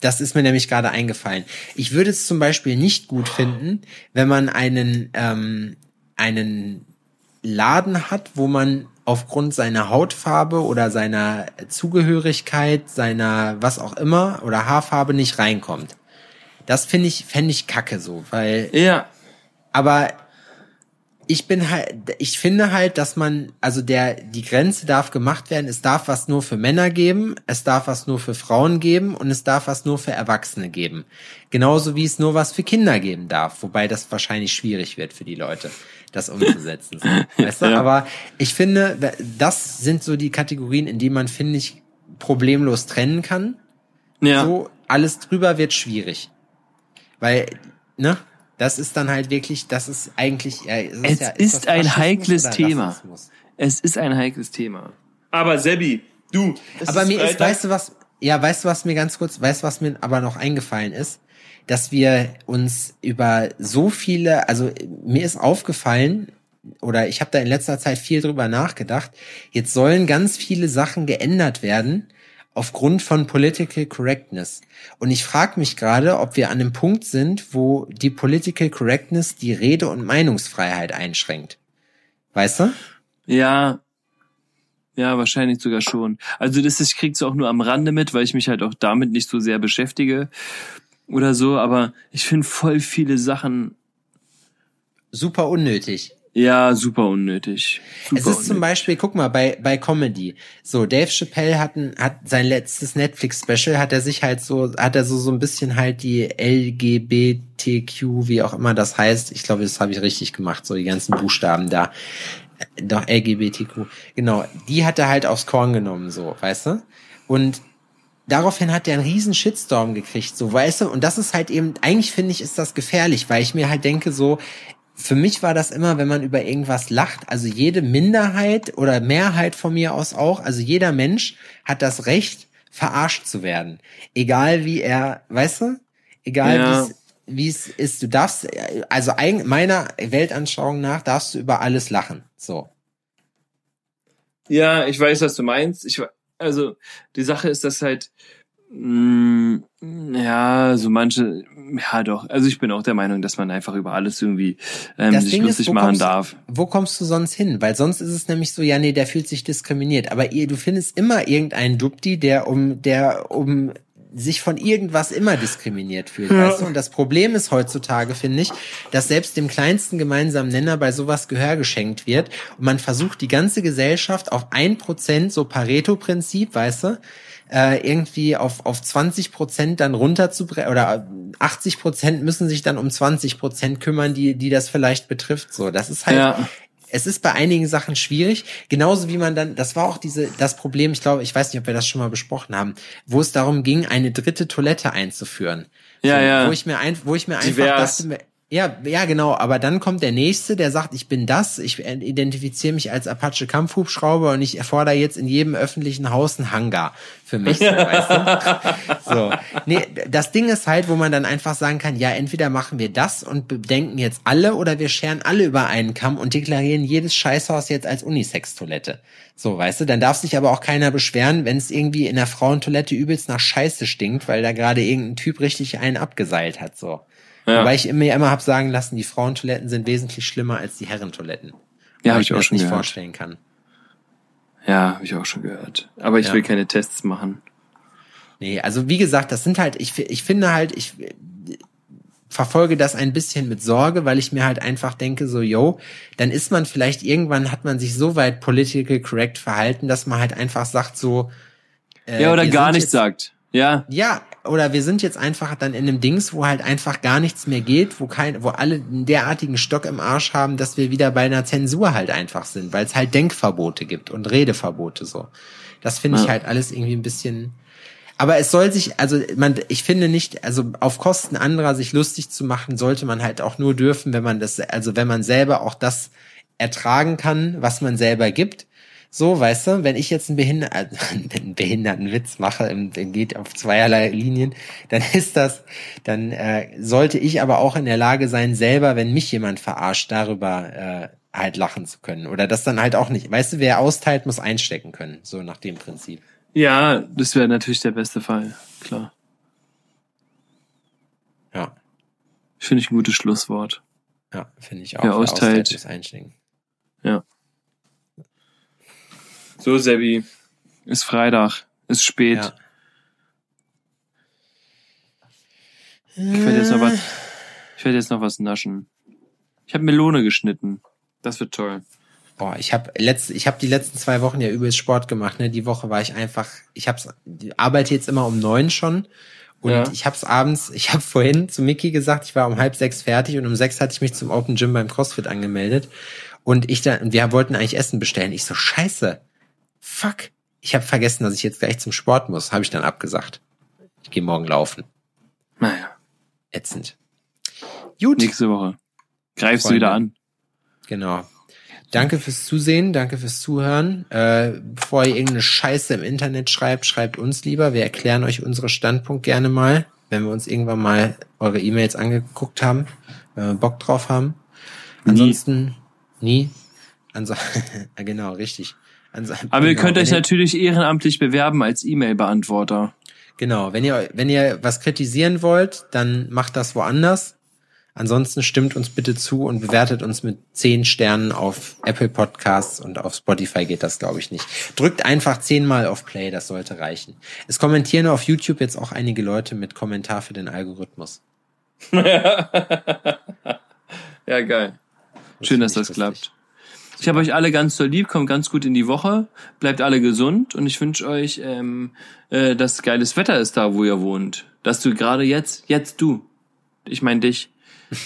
das ist mir nämlich gerade eingefallen. Ich würde es zum Beispiel nicht gut finden, wenn man einen, ähm, einen Laden hat, wo man aufgrund seiner Hautfarbe oder seiner Zugehörigkeit, seiner was auch immer oder Haarfarbe nicht reinkommt. Das finde ich, fände ich kacke so, weil Ja, aber ich bin halt, ich finde halt, dass man, also der, die Grenze darf gemacht werden, es darf was nur für Männer geben, es darf was nur für Frauen geben und es darf was nur für Erwachsene geben. Genauso wie es nur was für Kinder geben darf, wobei das wahrscheinlich schwierig wird für die Leute, das umzusetzen. Weißt du? Ja. Aber ich finde, da- das sind so die Kategorien, in die man, finde ich, problemlos trennen kann. ja. So, alles drüber wird schwierig. Weil, ne? Das ist dann halt wirklich, das ist eigentlich. Ja, es Es ja, ist das ein heikles Thema. Rassismus? Es ist ein heikles Thema. Aber Sebi, du. es Aber mir ist, weißt du was, ja, weißt du was mir ganz kurz, weißt du was mir aber noch eingefallen ist? Dass wir uns über so viele, also mir ist aufgefallen, oder ich habe da in letzter Zeit viel drüber nachgedacht, jetzt sollen ganz viele Sachen geändert werden aufgrund von Political Correctness. Und ich frage mich gerade, ob wir an einem Punkt sind, wo die Political Correctness die Rede- und Meinungsfreiheit einschränkt. Weißt du? Ja. Ja, wahrscheinlich sogar schon. Also das ist, ich krieg's auch nur am Rande mit, weil ich mich halt auch damit nicht so sehr beschäftige oder so, aber ich finde voll viele Sachen Super unnötig. Ja super unnötig. Super Es ist zum unnötig. Beispiel, guck mal, bei, bei Comedy. So, Dave Chappelle hat, ein, hat sein letztes Netflix-Special, hat er sich halt so, hat er so, so ein bisschen halt die LGBTQ, wie auch immer das heißt. Ich glaube, das habe ich richtig gemacht, so die ganzen Buchstaben da. Äh, Doch, LGBTQ. Genau, die hat er halt aufs Korn genommen, so, weißt du? Und daraufhin hat der einen riesen Shitstorm gekriegt, so weißt du, und das ist halt eben, eigentlich finde ich, ist das gefährlich, weil ich mir halt denke, so, für mich war das immer, wenn man über irgendwas lacht, also jede Minderheit oder Mehrheit von mir aus auch, also jeder Mensch hat das Recht, verarscht zu werden. Egal wie er, weißt du? Egal ja. wie es ist. Du darfst, also meiner Weltanschauung nach darfst du über alles lachen. So. Ja, ich weiß, was du meinst. Ich, also, die Sache ist, dass halt, ja, so manche, ja doch. Also ich bin auch der Meinung, dass man einfach über alles irgendwie ähm, sich Ding lustig ist, machen kommst, darf. Wo kommst du sonst hin? Weil sonst ist es nämlich so, ja, nee, der fühlt sich diskriminiert. Aber ihr, du findest immer irgendeinen Dupti, der um, der um sich von irgendwas immer diskriminiert fühlt, ja. weißt du? Und das Problem ist heutzutage, finde ich, dass selbst dem kleinsten gemeinsamen Nenner bei sowas Gehör geschenkt wird und man versucht, die ganze Gesellschaft auf ein Prozent, so Pareto-Prinzip, weißt du, äh, irgendwie auf, auf 20 Prozent dann runterzubrechen oder 80 Prozent müssen sich dann um 20 Prozent kümmern, die, die das vielleicht betrifft. So, das ist halt, ja es ist bei einigen Sachen schwierig, genauso wie man dann, das war auch diese, das Problem, ich glaube, ich weiß nicht, ob wir das schon mal besprochen haben, wo es darum ging, eine dritte Toilette einzuführen. Ja, so, ja. Wo ich mir ein, wo ich mir einfach Divers. dachte, ja, ja, genau. Aber dann kommt der nächste, der sagt, ich bin das, ich identifiziere mich als Apache Kampfhubschrauber und ich erfordere jetzt in jedem öffentlichen Haus einen Hangar für mich. So, weißt du? so. Nee, das Ding ist halt, wo man dann einfach sagen kann, ja, entweder machen wir das und bedenken jetzt alle oder wir scheren alle über einen Kamm und deklarieren jedes Scheißhaus jetzt als Unisex-Toilette. So, weißt du, dann darf sich aber auch keiner beschweren, wenn es irgendwie in der Frauentoilette übelst nach Scheiße stinkt, weil da gerade irgendein Typ richtig einen abgeseilt hat, so. Ja. Wobei ich mir immer hab sagen lassen, die Frauentoiletten sind wesentlich schlimmer als die Herrentoiletten. Ja, habe ich, ich auch schon nicht gehört. vorstellen kann. Ja, habe ich auch schon gehört. Aber ich ja. will keine Tests machen. Nee, also wie gesagt, das sind halt, ich, ich finde halt, ich verfolge das ein bisschen mit Sorge, weil ich mir halt einfach denke, so, yo, dann ist man vielleicht irgendwann, hat man sich so weit political correct verhalten, dass man halt einfach sagt, so. Äh, ja, oder gar nichts sagt. Ja. Ja, oder wir sind jetzt einfach dann in einem Dings, wo halt einfach gar nichts mehr geht, wo kein, wo alle einen derartigen Stock im Arsch haben, dass wir wieder bei einer Zensur halt einfach sind, weil es halt Denkverbote gibt und Redeverbote so. Das finde ja. ich halt alles irgendwie ein bisschen. Aber es soll sich, also man, ich finde nicht, also auf Kosten anderer sich lustig zu machen, sollte man halt auch nur dürfen, wenn man das, also wenn man selber auch das ertragen kann, was man selber gibt so, weißt du, wenn ich jetzt einen, Behinder äh, einen behinderten Witz mache, geht auf zweierlei Linien, dann ist das, dann äh, sollte ich aber auch in der Lage sein, selber, wenn mich jemand verarscht, darüber äh, halt lachen zu können. Oder das dann halt auch nicht. Weißt du, wer austeilt, muss einstecken können. So nach dem Prinzip. Ja, das wäre natürlich der beste Fall, klar. Ja. Finde ich ein gutes Schlusswort. Ja, finde ich auch. Wer austeilt, austeilt muss einstecken. Ja. So, Sebi, ist Freitag, ist spät. Ja. Ich werde jetzt noch was, ich werde jetzt noch was naschen. Ich habe Melone geschnitten. Das wird toll. Boah, ich habe letzt, ich habe die letzten zwei Wochen ja übelst Sport gemacht. Ne, die Woche war ich einfach, ich hab's, arbeite jetzt immer um neun schon und ja. ich hab's abends, ich habe vorhin zu Mickey gesagt, ich war um halb sechs fertig und um sechs hatte ich mich zum Open Gym beim CrossFit angemeldet und ich da, wir wollten eigentlich Essen bestellen. Ich so Scheiße, fuck, ich habe vergessen, dass ich jetzt gleich zum Sport muss. Habe ich dann abgesagt. Ich gehe morgen laufen. Naja. Ätzend. Gut. Nächste Woche. Greifst Freunde. du wieder an. Genau. Danke fürs Zusehen, danke fürs Zuhören. Äh, bevor ihr irgendeine Scheiße im Internet schreibt, schreibt uns lieber. Wir erklären euch unsere Standpunkt gerne mal, wenn wir uns irgendwann mal eure E-Mails angeguckt haben, wenn wir Bock drauf haben. Ansonsten nie. nie. Also, genau, richtig. Aber ihr könnt euch natürlich ehrenamtlich bewerben als E-Mail-Beantworter. Genau, wenn ihr, wenn ihr was kritisieren wollt, dann macht das woanders. Ansonsten stimmt uns bitte zu und bewertet uns mit zehn Sternen auf Apple Podcasts und auf Spotify geht das, glaube ich, nicht. Drückt einfach zehnmal auf Play, das sollte reichen. Es kommentieren auf YouTube jetzt auch einige Leute mit Kommentar für den Algorithmus. ja, geil. Schön, dass das klappt. Ich habe euch alle ganz doll lieb, kommt ganz gut in die Woche, bleibt alle gesund und ich wünsche euch, ähm, äh, dass geiles Wetter ist da, wo ihr wohnt. Dass du gerade jetzt, jetzt du, ich meine dich.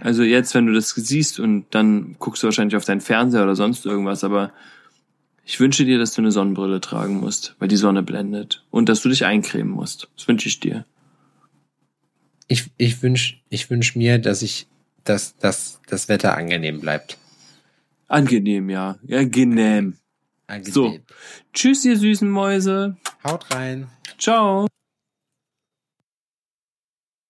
Also jetzt, wenn du das siehst und dann guckst du wahrscheinlich auf deinen Fernseher oder sonst irgendwas, aber ich wünsche dir, dass du eine Sonnenbrille tragen musst, weil die Sonne blendet und dass du dich eincremen musst. Das wünsche ich dir. Ich, ich wünsche ich wünsch mir, dass ich, dass, dass das Wetter angenehm bleibt. Angenehm, ja. Ja, Angenehm. Angenehm. So. Tschüss, ihr süßen Mäuse. Haut rein. Ciao.